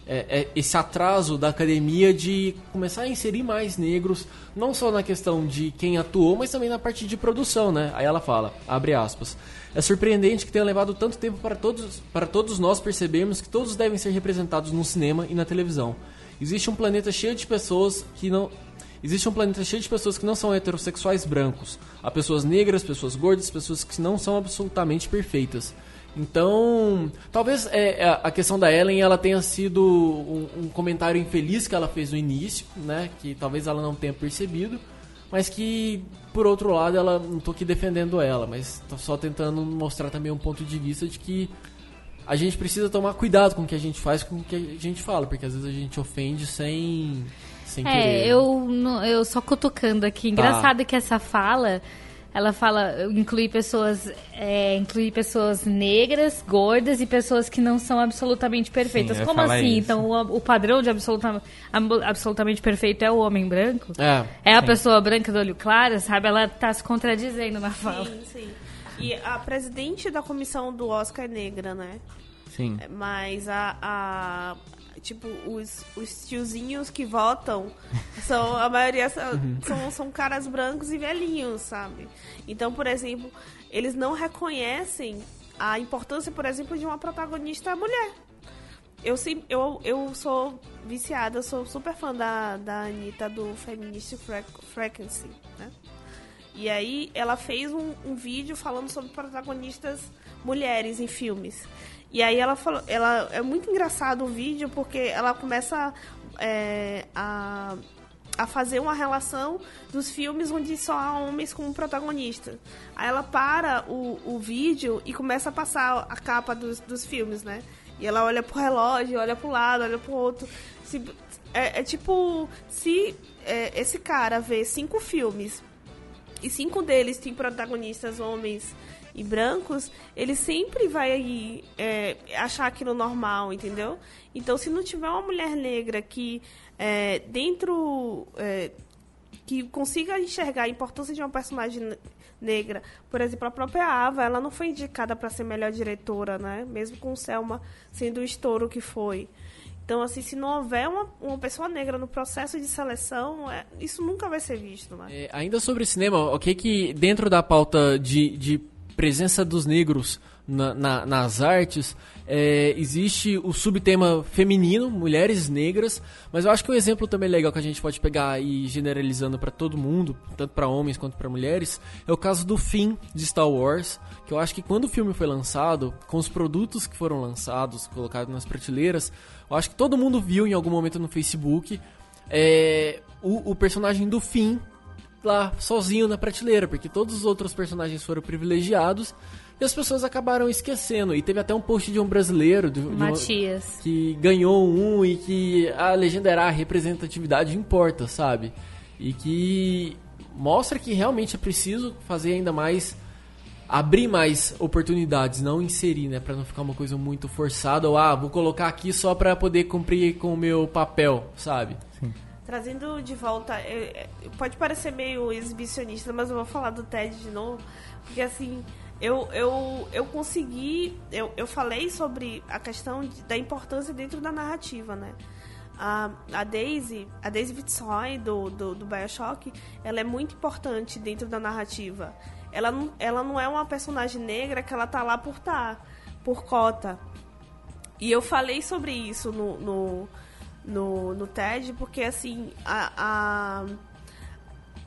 é, é, esse atraso da academia de começar a inserir mais negros, não só na questão de quem atuou, mas também na parte de produção, né? Aí ela fala, abre aspas, é surpreendente que tenha levado tanto tempo para todos, para todos nós percebermos que todos devem ser representados no cinema e na televisão. Existe um planeta cheio de pessoas que não Existe um planeta cheio de pessoas que não são heterossexuais brancos. Há pessoas negras, pessoas gordas, pessoas que não são absolutamente perfeitas. Então, talvez é, é, a questão da Ellen ela tenha sido um, um, comentário infeliz que ela fez no início, né? Que talvez ela não tenha percebido, mas que por outro lado ela não estou aqui defendendo ela, mas tô só tentando mostrar também um ponto de vista de que a gente precisa tomar cuidado com o que a gente faz, com o que a gente fala, porque às vezes a gente ofende sem sem é, querer. eu eu só cutucando aqui. Tá. Engraçado tá. que essa fala ela fala incluir pessoas é, incluir pessoas negras, gordas e pessoas que não são absolutamente perfeitas. Sim, Como assim? Isso. Então o, o, padrão de absoluta, absolutamente perfeito é o homem branco? É. É a pessoa branca do olho claro, sabe? Ela está se contradizendo na fala. Sim, sim. E a presidente da comissão do Oscar é negra, né? Sim. Mas a, a, tipo, os, os tiozinhos que votam são, a maioria são, uhum. são, são caras brancos e velhinhos, sabe? Então, por exemplo, eles não reconhecem a importância, por exemplo, de uma protagonista mulher. Eu, sim, eu, eu sou viciada, sou super fã da, da Anitta do Feminist Frequency, né? E aí ela fez um, um vídeo falando sobre protagonistas mulheres em filmes. E aí ela falou, ela é muito engraçado o vídeo porque ela começa é, a a fazer uma relação dos filmes onde só há homens como protagonista. Aí ela para o, o vídeo e começa a passar a capa dos, dos filmes, né? E ela olha pro relógio, olha pro lado, olha pro outro. Se, é, é, tipo, se é, esse cara vê cinco filmes e cinco deles têm protagonistas homens e brancos, ele sempre vai é, achar aquilo normal, entendeu? Então, se não tiver uma mulher negra que é, dentro é, que consiga enxergar a importância de uma personagem negra. Por exemplo, a própria Ava, ela não foi indicada para ser melhor diretora, né? Mesmo com Selma sendo o estouro que foi. Então, assim, se não houver uma, uma pessoa negra no processo de seleção, é, isso nunca vai ser visto, né? É, ainda sobre cinema, ok que dentro da pauta de, de presença dos negros na, na, nas artes, é, existe o subtema feminino, mulheres negras, mas eu acho que um exemplo também legal que a gente pode pegar e generalizando para todo mundo, tanto para homens quanto para mulheres, é o caso do fim de Star Wars, que eu acho que quando o filme foi lançado, com os produtos que foram lançados, colocados nas prateleiras, eu acho que todo mundo viu em algum momento no Facebook é, o, o personagem do fim lá sozinho na prateleira, porque todos os outros personagens foram privilegiados e as pessoas acabaram esquecendo. E teve até um post de um brasileiro de, Matias. De que ganhou um e que a legenda era a representatividade importa, sabe? E que mostra que realmente é preciso fazer ainda mais abrir mais oportunidades, não inserir, né, para não ficar uma coisa muito forçada ou ah, vou colocar aqui só para poder cumprir com o meu papel, sabe? Sim. Trazendo de volta, pode parecer meio exibicionista, mas eu vou falar do TED de novo, porque assim, eu, eu, eu consegui, eu, eu falei sobre a questão de, da importância dentro da narrativa, né? A, a Daisy, a Daisy Fitzroy do, do, do Bioshock, ela é muito importante dentro da narrativa. Ela, ela não é uma personagem negra que ela tá lá por tá, por cota. E eu falei sobre isso no, no, no, no TED, porque assim, a, a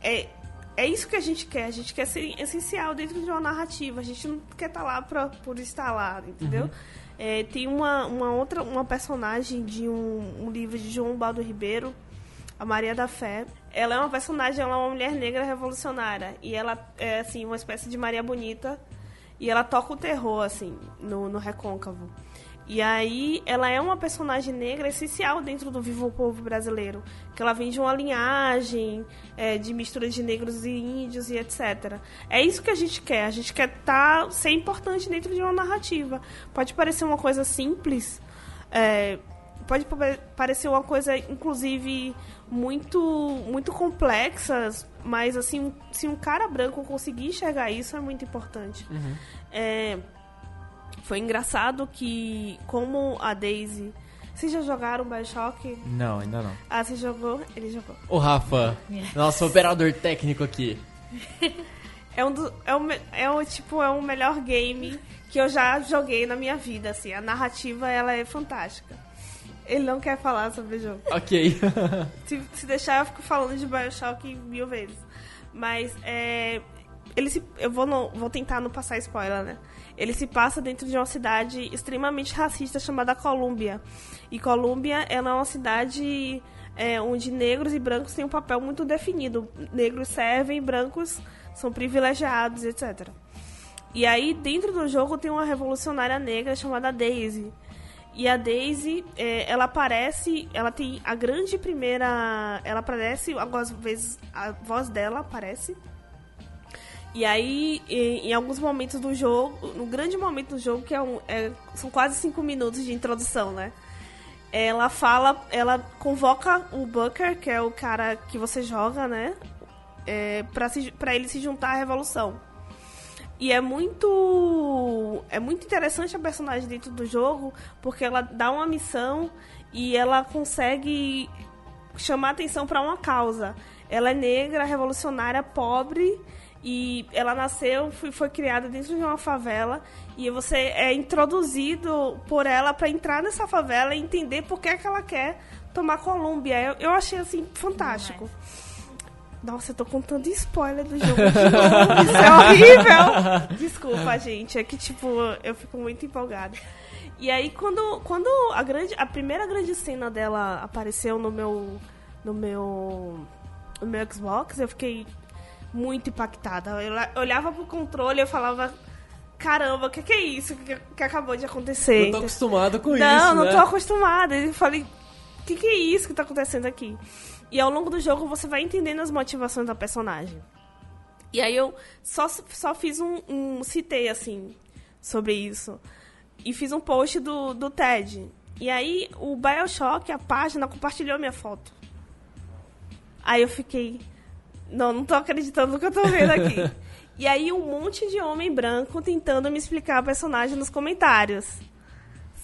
é, é isso que a gente quer. A gente quer ser essencial dentro de uma narrativa. A gente não quer estar tá lá pra, por estar lá, entendeu? Uhum. É, tem uma, uma outra uma personagem de um, um, livro de João Baldo Ribeiro, a Maria da Fé. Ela é uma personagem, ela é uma mulher negra revolucionária. E ela é, assim, uma espécie de Maria Bonita. E ela toca o terror, assim, no, no recôncavo. E aí ela é uma personagem negra essencial dentro do vivo povo brasileiro. Que ela vem de uma linhagem é, de mistura de negros e índios e etc. É isso que a gente quer. A gente quer tá, ser importante dentro de uma narrativa. Pode parecer uma coisa simples. É, pode parecer uma coisa, inclusive, muito, muito complexa. Mas assim, se um cara branco conseguir enxergar isso, é muito importante. Uhum. É, foi engraçado que, como a Daisy. Vocês já jogaram Bioshock? Não, ainda não. Ah, você jogou? Ele jogou. O Rafa, nosso operador técnico aqui. é um do, é um, é um tipo é um melhor game que eu já joguei na minha vida, assim. A narrativa ela é fantástica. Ele não quer falar sobre o jogo. Ok. se, se deixar, eu fico falando de Bioshock mil vezes. Mas é, ele se, eu vou, no, vou tentar não passar spoiler, né? Ele se passa dentro de uma cidade extremamente racista chamada Colômbia. E Colômbia é uma cidade é, onde negros e brancos têm um papel muito definido. Negros servem, brancos são privilegiados, etc. E aí, dentro do jogo, tem uma revolucionária negra chamada Daisy. E a Daisy, é, ela aparece, ela tem a grande primeira. Ela aparece, algumas vezes a voz dela aparece e aí, em, em, alguns momentos do jogo, no grande momento do jogo, que é um, é, são quase cinco minutos de introdução, né? Ela fala, ela convoca o Booker, que é o cara que você joga, né? É, pra, se, pra ele se juntar à revolução. E é muito. É muito interessante a personagem dentro do jogo, porque ela dá uma missão e ela consegue chamar atenção para uma causa. Ela é negra, revolucionária, pobre e ela nasceu, foi, foi criada dentro de uma favela e você é introduzido por ela para entrar nessa favela e entender por que, é que ela quer tomar Colômbia. Eu, eu achei assim fantástico. Nossa, eu tô contando spoiler do jogo. Isso é horrível. Desculpa, gente. É que, tipo, eu fico muito empolgada. E aí, quando, quando a, grande, a primeira grande cena dela apareceu no meu, no meu, no meu Xbox, eu fiquei muito impactada. Eu olhava pro controle e eu falava, caramba, o que, que, é isso que, que, acabou de acontecer? Não tô acostumado com não, isso, Não, não né? tô acostumada. Eu falei, o que, que é isso que tá acontecendo aqui? E ao longo do jogo você vai entendendo as motivações da personagem. E aí eu só, só fiz um, um citei, assim, sobre isso. E fiz um post do, do TED. E aí o Bioshock, a página, compartilhou minha foto. Aí eu fiquei, Não, não tô acreditando no que eu tô vendo aqui. e aí um monte de homem branco tentando me explicar a personagem nos comentários.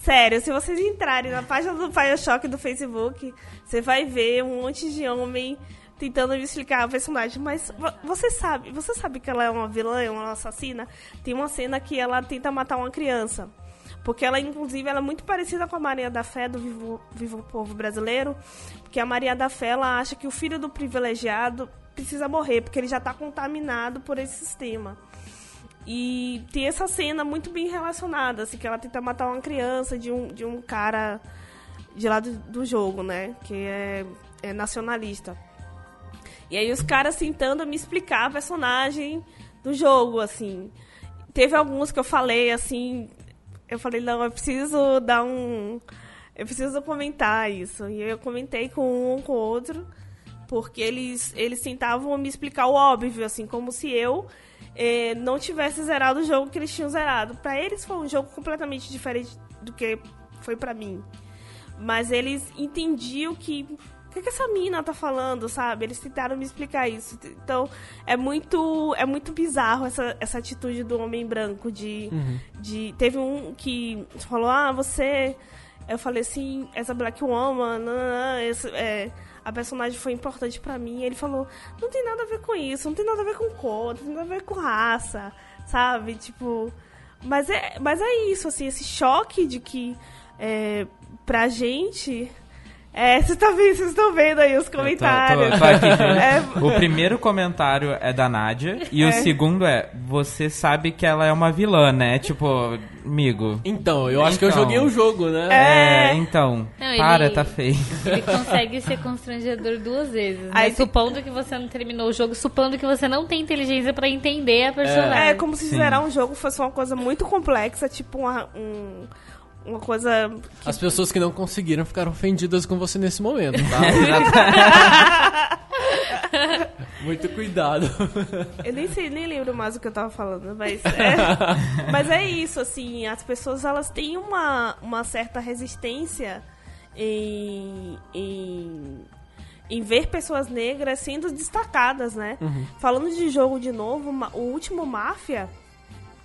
Sério, se vocês entrarem na página do Bioshock do Facebook, você vai ver um monte de homem tentando me explicar a personagem. Mas você sabe, você sabe que ela é uma vilã, é uma assassina? Tem uma cena que ela tenta matar uma criança. Porque ela, inclusive, ela é muito parecida com a Maria da Fé do Vivo, Vivo Povo Brasileiro. Porque a Maria da Fé, ela acha que o filho do privilegiado precisa morrer, porque ele já está contaminado por esse sistema. E tem essa cena muito bem relacionada, assim, que ela tenta matar uma criança de um, de um cara de lá do, do jogo, né? Que é, é nacionalista. E aí os caras tentando me explicar a personagem do jogo, assim. Teve alguns que eu falei, assim. Eu falei, não, eu preciso dar um. Eu preciso comentar isso. E eu comentei com um com o outro, porque eles, eles tentavam me explicar o óbvio, assim, como se eu eh, não tivesse zerado o jogo que eles tinham zerado. Para eles foi um jogo completamente diferente do que foi para mim. Mas eles entendiam que o que, que essa mina tá falando, sabe? Eles tentaram me explicar isso. Então, é muito é muito bizarro essa, essa atitude do homem branco de, uhum. de teve um que falou: "Ah, você eu falei assim, essa Black Woman, esse, é, a personagem foi importante para mim. ele falou: não tem nada a ver com isso, não tem nada a ver com cor, não tem nada a ver com raça, sabe? Tipo. Mas é, mas é isso, assim, esse choque de que é, pra gente é, vocês estão vendo, vocês estão vendo aí os comentários. Tô, tô, tô aqui, é... O primeiro comentário é da Nádia e é. o segundo é: você sabe que ela é uma vilã, né? Tipo, amigo. Então, eu acho que eu então. joguei o jogo, né? É, é então. Não, para, ele, tá feio. Ele consegue ser constrangedor duas vezes. Né? Aí, supondo que você não terminou o jogo, supondo que você não tem inteligência para entender a personagem. É, como se zerar um jogo fosse uma coisa muito complexa, tipo uma, um uma coisa. Que... As pessoas que não conseguiram ficaram ofendidas com você nesse momento, tá? Muito cuidado. Eu nem sei, nem lembro mais o que eu tava falando, mas é, mas é isso, assim, as pessoas elas têm uma, uma certa resistência em, em, em ver pessoas negras sendo destacadas, né? Uhum. Falando de jogo de novo, o último Máfia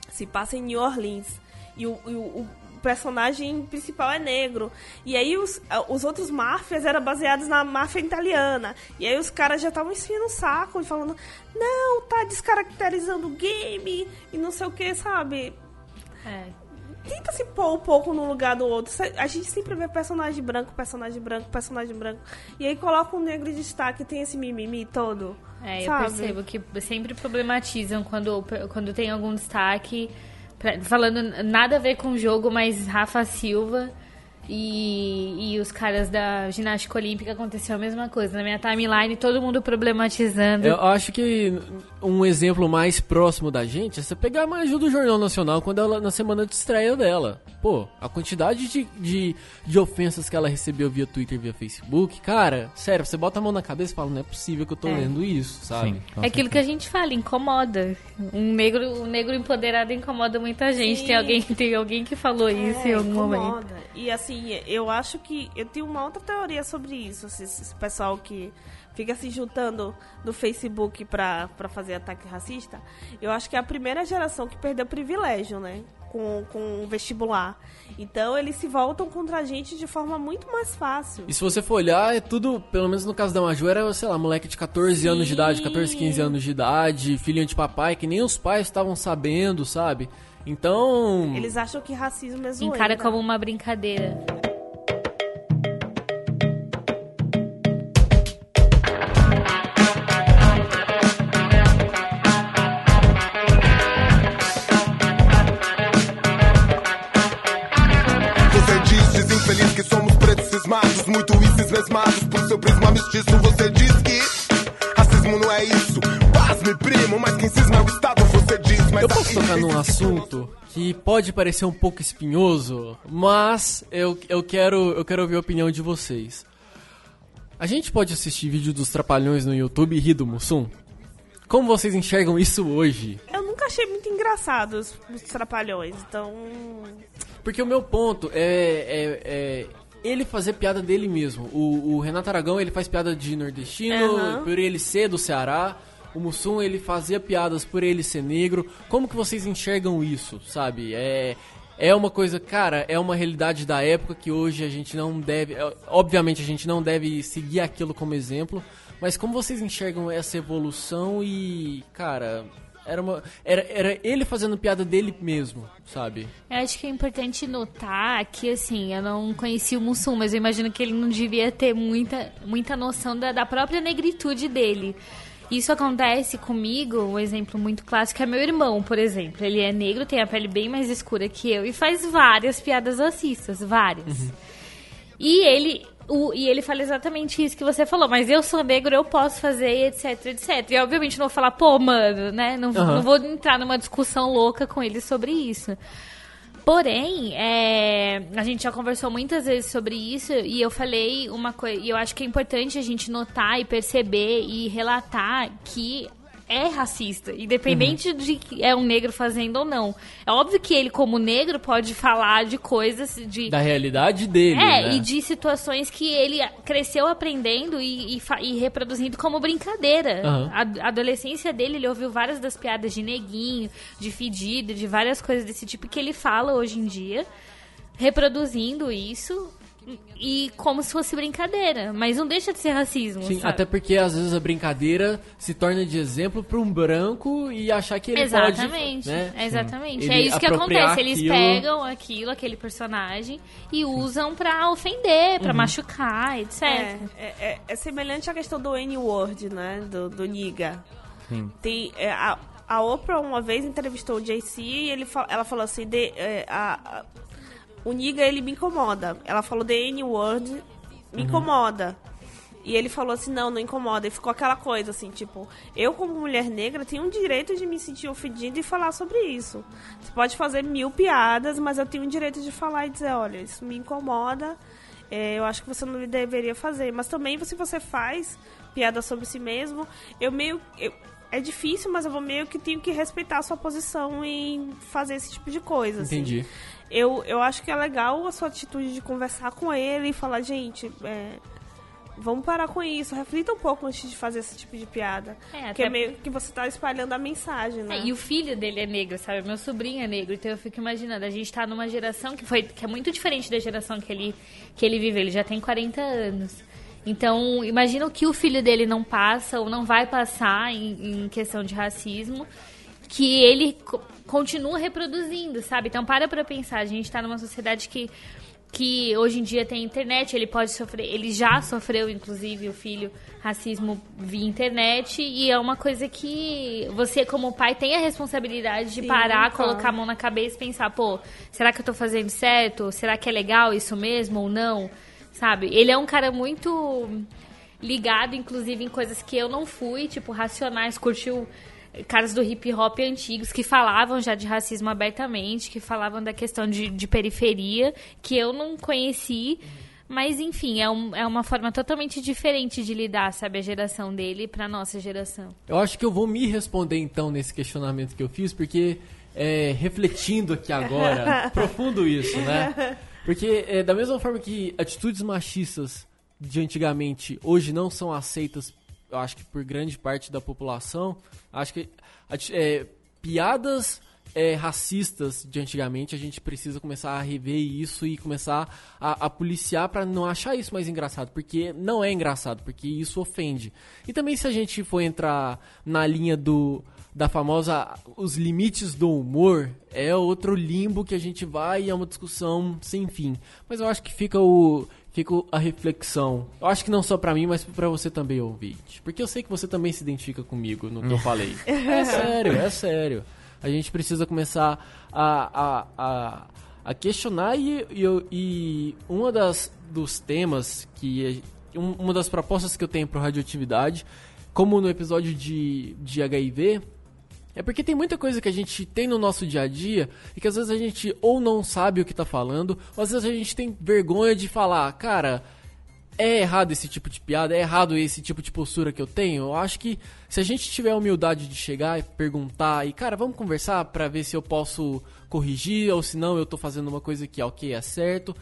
se passa em New Orleans. E o, o, personagem principal é negro. E aí os, os outros máfias eram baseados na máfia italiana. E aí os caras já estavam enfiando o saco e falando: não, tá descaracterizando o game e não sei o que, sabe? É. Tenta se pôr um pouco no lugar do outro. A gente sempre vê personagem branco, personagem branco, personagem branco. E aí coloca um negro de destaque tem esse mimimi todo. É, sabe? eu percebo que sempre problematizam quando, quando tem algum destaque falando nada a ver com o jogo, mas Rafa Silva e, e os caras da ginástica olímpica aconteceu a mesma coisa. Na minha timeline, todo mundo problematizando. Eu acho que um exemplo mais próximo da gente é você pegar a Maju do Jornal Nacional quando ela na semana de estreia dela. Pô, a quantidade de, de, de ofensas que ela recebeu via Twitter, via Facebook, cara, sério, você bota a mão na cabeça e fala, não é possível que eu tô é. lendo isso, sabe? Sim, é aquilo que a gente fala, incomoda. Um negro, um negro empoderado incomoda muita gente. Tem alguém, tem alguém que falou é, isso em algum incomoda. momento. E assim, eu acho que eu tenho uma outra teoria sobre isso. Esse, esse pessoal que fica se juntando no Facebook pra, pra fazer ataque racista. Eu acho que é a primeira geração que perdeu privilégio, né? Com, com o vestibular. Então eles se voltam contra a gente de forma muito mais fácil. E se você for olhar, é tudo, pelo menos no caso da Maju, era, sei lá, moleque de 14 Sim. anos de idade, 14, 15 anos de idade, filhinho de papai, que nem os pais estavam sabendo, sabe? Então. Eles acham que racismo é zoeira. Encara como uma brincadeira. Num assunto que pode parecer um pouco espinhoso, mas eu, eu, quero, eu quero ouvir a opinião de vocês. A gente pode assistir vídeo dos Trapalhões no YouTube e rir do Mussum? Como vocês enxergam isso hoje? Eu nunca achei muito engraçado os, os Trapalhões, então... Porque o meu ponto é, é, é ele fazer piada dele mesmo. O, o, Renato Aragão, ele faz piada de nordestino, uhum. por ele ser do Ceará. O Mussum ele fazia piadas por ele ser negro. Como que vocês enxergam isso, sabe? É é uma coisa, cara, é uma realidade da época que hoje a gente não deve, é, obviamente a gente não deve seguir aquilo como exemplo, mas como vocês enxergam essa evolução e, cara, era, uma, era, era ele fazendo piada dele mesmo, sabe? Eu acho que é importante notar que, assim, eu não conheci o Mussum, mas eu imagino que ele não devia ter muita, muita noção da, da própria negritude dele. Isso acontece comigo, um exemplo muito clássico é meu irmão, por exemplo. Ele é negro, tem a pele bem mais escura que eu e faz várias piadas racistas, várias. Uhum. E ele o, e ele fala exatamente isso que você falou, mas eu sou negro, eu posso fazer, etc, etc. E obviamente não vou falar, pô, mano, né? Não, uhum. não vou entrar numa discussão louca com ele sobre isso. Porém, é, a gente já conversou muitas vezes sobre isso e eu falei uma coisa, e eu acho que é importante a gente notar e perceber e relatar que é racista, independente uhum. de que é um negro fazendo ou não. É óbvio que ele, como negro, pode falar de coisas de da realidade dele, é né? e de situações que ele cresceu aprendendo e, e, e reproduzindo como brincadeira. Uhum. A, a, adolescência dele, ele ouviu várias das piadas de neguinho, de fedido, de várias coisas desse tipo que ele fala hoje em dia, reproduzindo isso e como se fosse brincadeira, mas não deixa de ser racismo. Sim, sabe? até porque às vezes a brincadeira se torna de exemplo para um branco e achar que ele exatamente, pode, né? Exatamente, Sim. é isso que acontece. Eles aquilo... pegam aquilo, aquele personagem e usam para ofender, para uhum. machucar, etc. É, é, é, semelhante à questão do N-word, né, do, do niga. Sim. Tem é, a, a Oprah uma vez entrevistou o JC e ele, ela falou assim, de, é, a, o Niga, ele me incomoda. Ela falou the N-word, me uhum. incomoda. E ele falou assim, não, não incomoda. E ficou aquela coisa assim, tipo, eu como mulher negra tenho o direito de me sentir ofendida e falar sobre isso. Você pode fazer mil piadas, mas eu tenho o direito de falar e dizer, olha, isso me incomoda. É, eu acho que você não deveria fazer. Mas também, se você faz piada sobre si mesmo, eu meio... Eu, é difícil, mas eu vou meio que tenho que respeitar a sua posição em fazer esse tipo de coisa. Assim. Entendi. Assim eu, eu acho que é legal a sua atitude de conversar com ele e falar, gente, é, vamos parar com isso, reflita um pouco antes de fazer esse tipo de piada. É, porque é meio que você tá espalhando a mensagem, né? É, e o filho dele é negro, sabe? Meu sobrinho é negro, então eu fico imaginando, a gente tá numa geração que foi que é muito diferente da geração que ele, que ele vive, ele já tem 40 anos. Então, imagina o que o filho dele não passa ou não vai passar em, em questão de racismo que ele continua reproduzindo, sabe? Então para pra pensar, a gente tá numa sociedade que que hoje em dia tem internet, ele pode sofrer, ele já sofreu, inclusive, o filho, racismo via internet, e é uma coisa que você, como pai, tem a responsabilidade de Sim, parar, claro. colocar a mão na cabeça e pensar, pô, será que eu tô fazendo certo? Será que é legal isso mesmo ou não? Sabe? Ele é um cara muito ligado, inclusive, em coisas que eu não fui, tipo, Racionais, curtiu caras do hip hop antigos que falavam já de racismo abertamente, que falavam da questão de, de periferia, que eu não conheci. Mas, enfim, é, um, é uma forma totalmente diferente de lidar, sabe, a geração dele pra nossa geração. Eu acho que eu vou me responder, então, nesse questionamento que eu fiz, porque, é, refletindo aqui agora, profundo isso, né? Porque, é, da mesma forma que atitudes machistas de antigamente hoje não são aceitas eu acho que por grande parte da população, acho que é, piadas é, racistas de antigamente, a gente precisa começar a rever isso e começar a, a policiar para não achar isso mais engraçado, porque não é engraçado, porque isso ofende. E também se a gente for entrar na linha do da famosa os limites do humor, é outro limbo que a gente vai e é uma discussão sem fim. Mas eu acho que fica o fica a reflexão. Eu acho que não só para mim, mas para você também, ouvinte. Porque eu sei que você também se identifica comigo no que eu falei. é sério, é sério. A gente precisa começar a, a, a, a questionar e, e, e uma das dos temas que uma das propostas que eu tenho para radioatividade, como no episódio de, de HIV, é porque tem muita coisa que a gente tem no nosso dia a dia e que às vezes a gente ou não sabe o que tá falando, ou às vezes a gente tem vergonha de falar, cara, é errado esse tipo de piada, é errado esse tipo de postura que eu tenho. Eu acho que se a gente tiver a humildade de chegar e perguntar e, cara, vamos conversar para ver se eu posso corrigir ou se não eu tô fazendo uma coisa que, ok, é certo.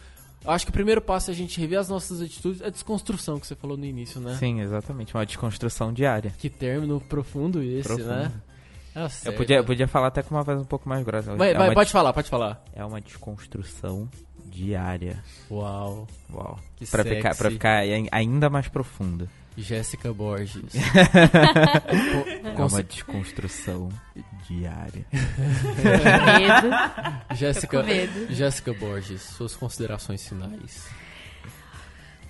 Eu acho que o primeiro passo é a gente rever as nossas atitudes, a desconstrução que você falou no início, né? Sim, exatamente. Uma desconstrução diária. Que término profundo esse, Profundo. né? Eu certo. podia, eu podia falar até com uma voz um pouco mais grossa. Vai, é, vai, uma, pode falar, pode falar. é uma desconstrução diária. Uau. Uau. Que pra, ficar, sexy. pra ficar ai- ainda mais profundo. Jéssica Borges. É uma desconstrução diária. Medo. Jéssica. Jéssica Borges, suas considerações finais.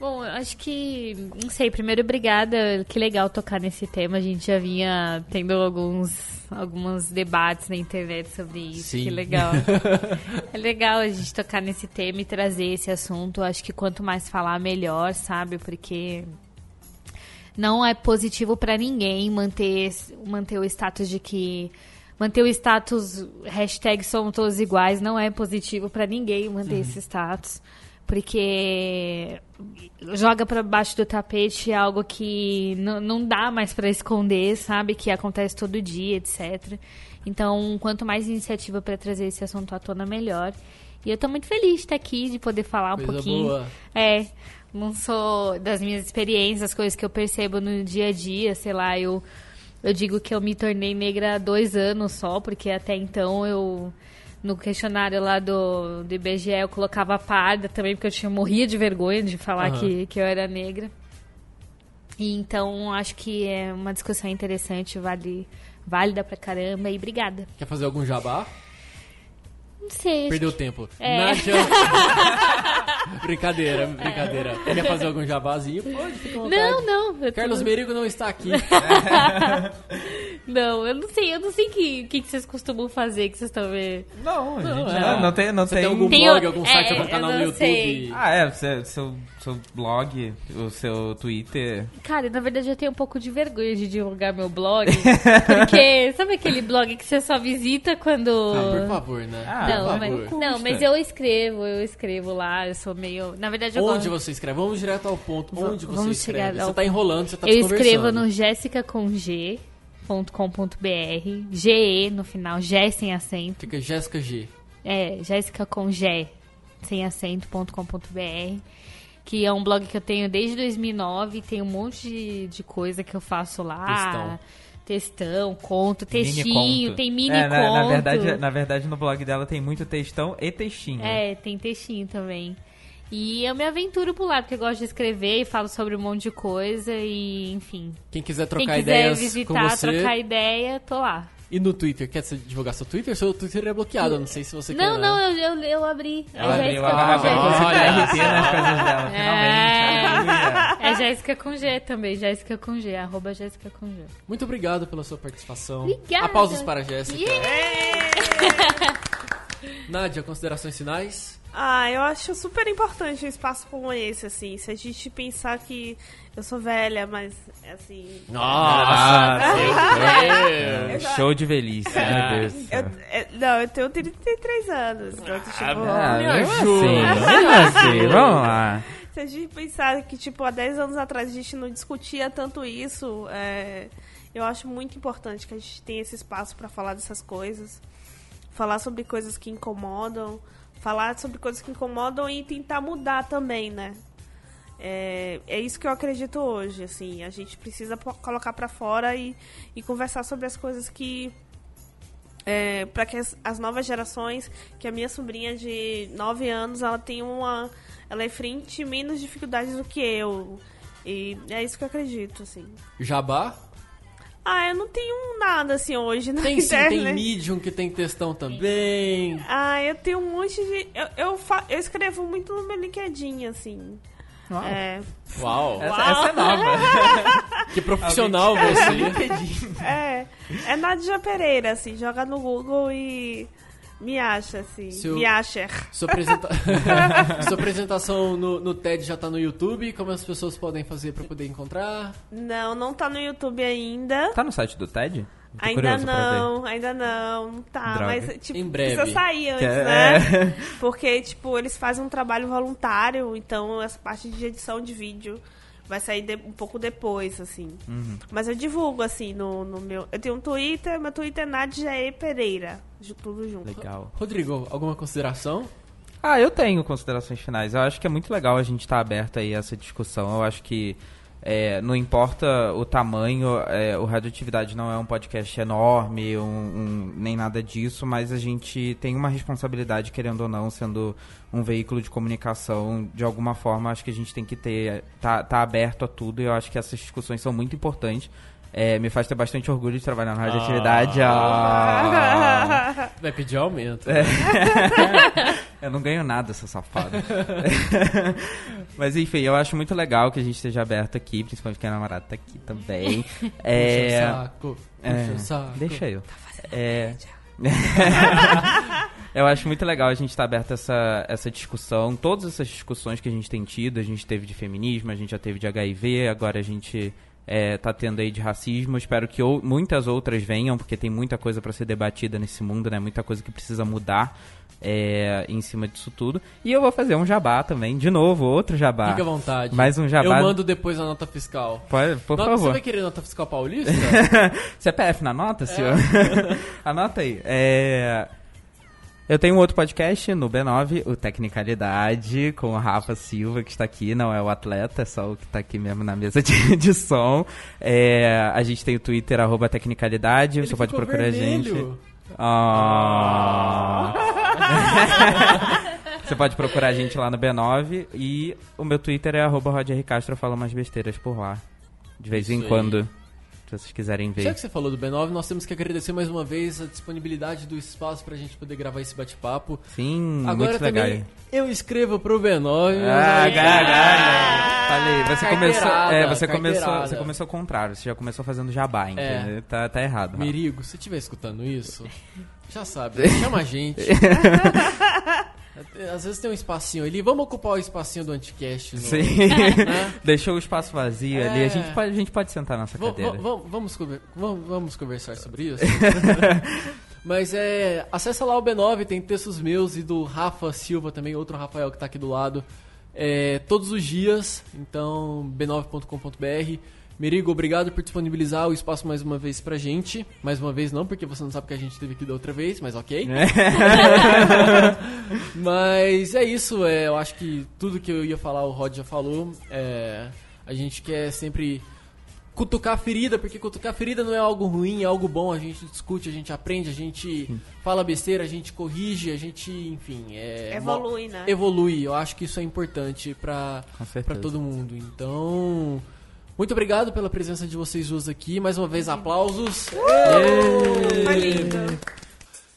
Bom, eu acho que, não sei, primeiro obrigada, que legal tocar nesse tema, a gente já vinha tendo alguns, alguns debates na internet sobre isso, Sim. que legal. é legal a gente tocar nesse tema e trazer esse assunto, acho que quanto mais falar, melhor, sabe, porque não é positivo pra ninguém manter, manter o status de que... Manter o status, hashtag somos todos iguais, não é positivo pra ninguém manter esse status porque joga pra baixo do tapete algo que não- dá mais pra esconder, sabe? Que acontece todo dia, etc. Então, quanto mais iniciativa pra trazer esse assunto à tona, melhor. E eu tô muito feliz de estar aqui, de poder falar um Coisa pouquinho. boa. É, não sou das minhas experiências, as coisas que eu percebo no dia a dia, sei lá, eu, eu digo que eu me tornei negra há dois anos só, porque até então eu, no questionário lá do, do IBGE, eu colocava parda também, porque eu tinha morria de vergonha de falar Aham. que, que eu era negra. E então acho que é uma discussão interessante, vale, válida pra caramba, e obrigada. Quer fazer algum jabá? Não sei. Perdeu tempo. É. Nádia. brincadeira, brincadeira. Quer fazer algum jabazinho? Pode, fica à. Não, não. eu tô- Carlos Merigo não está aqui. Não, eu não sei, eu não sei o que, que, que vocês costumam fazer, que vocês estão vendo. Não, Não, gente é. não, não tem. Não Você tem, tem algum Tem blog, o- algum site, é, algum canal no YouTube? sei. Ah, é, seu, seu blog, o seu Twitter. Cara, na verdade eu tenho um pouco de vergonha de divulgar meu blog. porque, sabe aquele blog que você só visita quando. Ah, por favor, né? Ah, por não, favor. mas, não, mas eu escrevo, eu escrevo lá, eu sou meio. Na verdade, eu Onde gosto- você escreve? Vamos direto ao ponto. Onde você vamos escreve? chegar Você ao tá enrolando, você tá Eu escrevo no jessicacomg.com.br, GE no final, G sem acento. Fica Jéssica G. É, Jéssica com G, sem acento.com.br. Que é um blog que eu tenho desde 2009. Tem um monte de, de coisa que eu faço lá. Textão. Textão, conto, textinho, Mini conto. tem mini é, conto. na, na verdade, na verdade, no blog dela tem muito textão e textinho. É, tem textinho também. E eu me aventuro por lá, porque eu gosto de escrever e falo sobre um monte de coisa e, enfim. Quem quiser Quem trocar quiser ideias visitar, com você. trocar ideia, tô lá. E no Twitter? Quer você divulgar seu Twitter? Seu Twitter é bloqueado, eu não sei se você não, quer... não, eu, eu, eu abri. Ela é abriu, ela com abriu G. você Olha RT nas coisas dela, É. finalmente. aleluia. É Jéssica com G também, Jéssica com G, arroba Jéssica com G. Muito obrigado pela sua participação. Obrigada. Aplausos para a Jéssica. Yeah! Nádia, considerações finais? Ah, eu acho super importante um espaço como esse, assim. Se a gente pensar que eu sou velha, mas, assim... Nossa, É. Eu já- Show de velhice, meu Deus Eu, é, não, eu tenho 33 anos. Então, tipo, Ah, me ajuda. assim, assim, vamos lá. se a gente pensar que, tipo, há 10 anos atrás a gente não discutia tanto isso, é, eu acho muito importante que a gente tenha esse espaço para falar dessas coisas. Falar sobre coisas que incomodam. Falar sobre coisas que incomodam e tentar mudar também, né? É, é isso que eu acredito hoje, assim. A gente precisa colocar pra fora e, e conversar sobre as coisas que... É, para que as, as novas gerações, que a minha sobrinha de 9 anos, ela tem uma... Ela enfrente menos dificuldades do que eu. E é isso que eu acredito, assim. Jabá? Ah, eu não tenho nada, assim, hoje na Tem sim, internet. tem Medium que tem textão também. Ah, eu tenho um monte de... Eu, eu, fa... eu escrevo muito no meu LinkedIn, assim. Uau. É, Uau, Essa, essa é nova. que profissional você. é, é Nádia Pereira, assim, joga no Google e me acha, assim, Seu- me acha. Sua, apresenta- Sua apresentação no, no TED já tá no YouTube. Como as pessoas podem fazer pra poder encontrar? Não, não tá no YouTube ainda. Tá no site do TED? Ainda não, ainda não, tá, Droga. mas tipo, Em breve. precisa sair antes, é- né? Porque, tipo, eles fazem um trabalho voluntário, então essa parte de edição de vídeo vai sair de- um pouco depois, assim. Uhum. Mas eu divulgo, assim, no, no meu... Eu tenho um Twitter, meu Twitter é Nadia E. Pereira, tudo junto. Legal. Rodrigo, alguma consideração? Ah, eu tenho considerações finais. Eu acho que é muito legal a gente estar tá aberto aí a essa discussão. Eu acho que é, não importa o tamanho, é, o Radioatividade não é um podcast enorme, um, um, nem nada disso, mas a gente tem uma responsabilidade, querendo ou não, sendo um veículo de comunicação, de alguma forma, acho que a gente tem que ter, tá, tá aberto a tudo, e eu acho que essas discussões são muito importantes. É, me faz ter bastante orgulho de trabalhar na radioatividade. Ah. Ah. Vai pedir aumento. É. eu não ganho nada, seu safado. Mas enfim, eu acho muito legal que a gente esteja aberto aqui, principalmente que a namorada tá aqui também. É... Puxa o saco. Puxa é... o saco. Deixa eu. Tá é... eu acho muito legal a gente estar tá aberto a essa, essa discussão. Todas essas discussões que a gente tem tido, a gente teve de feminismo, a gente já teve de HIV, agora a gente é, tá tendo aí de racismo. Espero que ou, muitas outras venham, porque tem muita coisa para ser debatida nesse mundo, né? Muita coisa que precisa mudar é, em cima disso tudo. E eu vou fazer um jabá também, de novo, outro jabá. Fique à vontade. Mais um jabá. Eu mando depois a nota fiscal. Pode, por nota, favor. Você vai querer nota fiscal paulista? CPF na nota, senhor? É. Anota aí. É... Eu tenho um outro podcast no B9, o Tecnicalidade, com o Rafa Silva, que está aqui, não é o atleta, é só o que está aqui mesmo na mesa de, de som. É, a gente tem o Twitter, arroba Tecnicalidade, Ele você pode procurar vermelho. a gente. Oh. você pode procurar a gente lá no B9 e o meu Twitter é arroba Roger Castro, eu falo umas besteiras por lá. De vez em quando se vocês quiserem ver. Já que você falou do B9, nós temos que agradecer mais uma vez a disponibilidade do espaço pra gente poder gravar esse bate-papo. Sim, Agora muito também legal. eu escrevo pro B9. Ah, caralho. Falei, você começou, é, você começou, você começou ao contrário, você já começou fazendo jabá, é. entendeu? É. Tá, tá errado. Mirigo, se estiver escutando isso, já sabe, chama a gente. Às vezes tem um espacinho ali. Vamos ocupar o espacinho do Anticast. No, Sim. Né? Deixou o espaço vazio é... ali. A gente, pode, a gente pode sentar na nossa cadeira. Vamos, vamos, conversar sobre isso? Mas é. Acessa lá o B9, tem textos meus e do Rafa Silva também, outro Rafael que tá aqui do lado. É, todos os dias. Então, b9.com.br. Merigo, obrigado por disponibilizar o espaço mais uma vez pra gente. Mais uma vez não, porque você não sabe que a gente teve aqui da outra vez, mas ok. É. mas é isso, é, eu acho que tudo que eu ia falar o Rod já falou. É, a gente quer sempre cutucar a ferida, porque cutucar a ferida não é algo ruim, é algo bom. A gente discute, a gente aprende, a gente fala besteira, a gente corrige, a gente, enfim, é evolui, né? Evolui. Eu acho que isso é importante pra, pra todo mundo. Então, muito obrigado pela presença de vocês duas aqui. Mais uma vez, aplausos. Uh!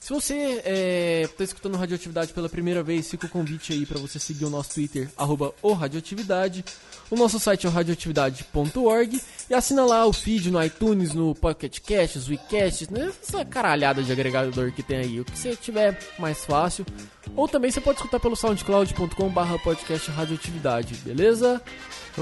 Se você está é, tá escutando Radioatividade pela primeira vez, fica o convite aí para você seguir o nosso Twitter, arroba o Radioatividade. O nosso site é o radioatividade.org e assina lá o feed no iTunes, no Pocket Casts, WeCast, né? essa caralhada de agregador que tem aí, o que você tiver mais fácil. Ou também você pode escutar pelo soundcloud.com barra podcast radioatividade, beleza?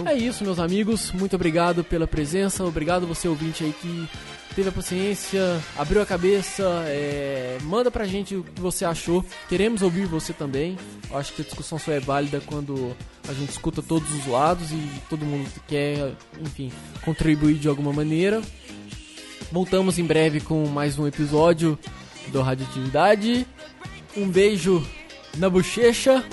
É isso, meus amigos. Muito obrigado pela presença. Obrigado você ouvinte aí que teve a paciência, abriu a cabeça. É... Manda pra gente o que você achou. Queremos ouvir você também. Eu acho que a discussão só é válida quando a gente escuta todos os lados e todo mundo quer, enfim, contribuir de alguma maneira. Voltamos em breve com mais um episódio do Radioatividade. Um beijo na bochecha,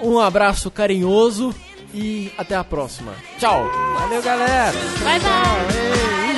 um abraço carinhoso e até a próxima. Tchau. Valeu, galera. Bye, bye.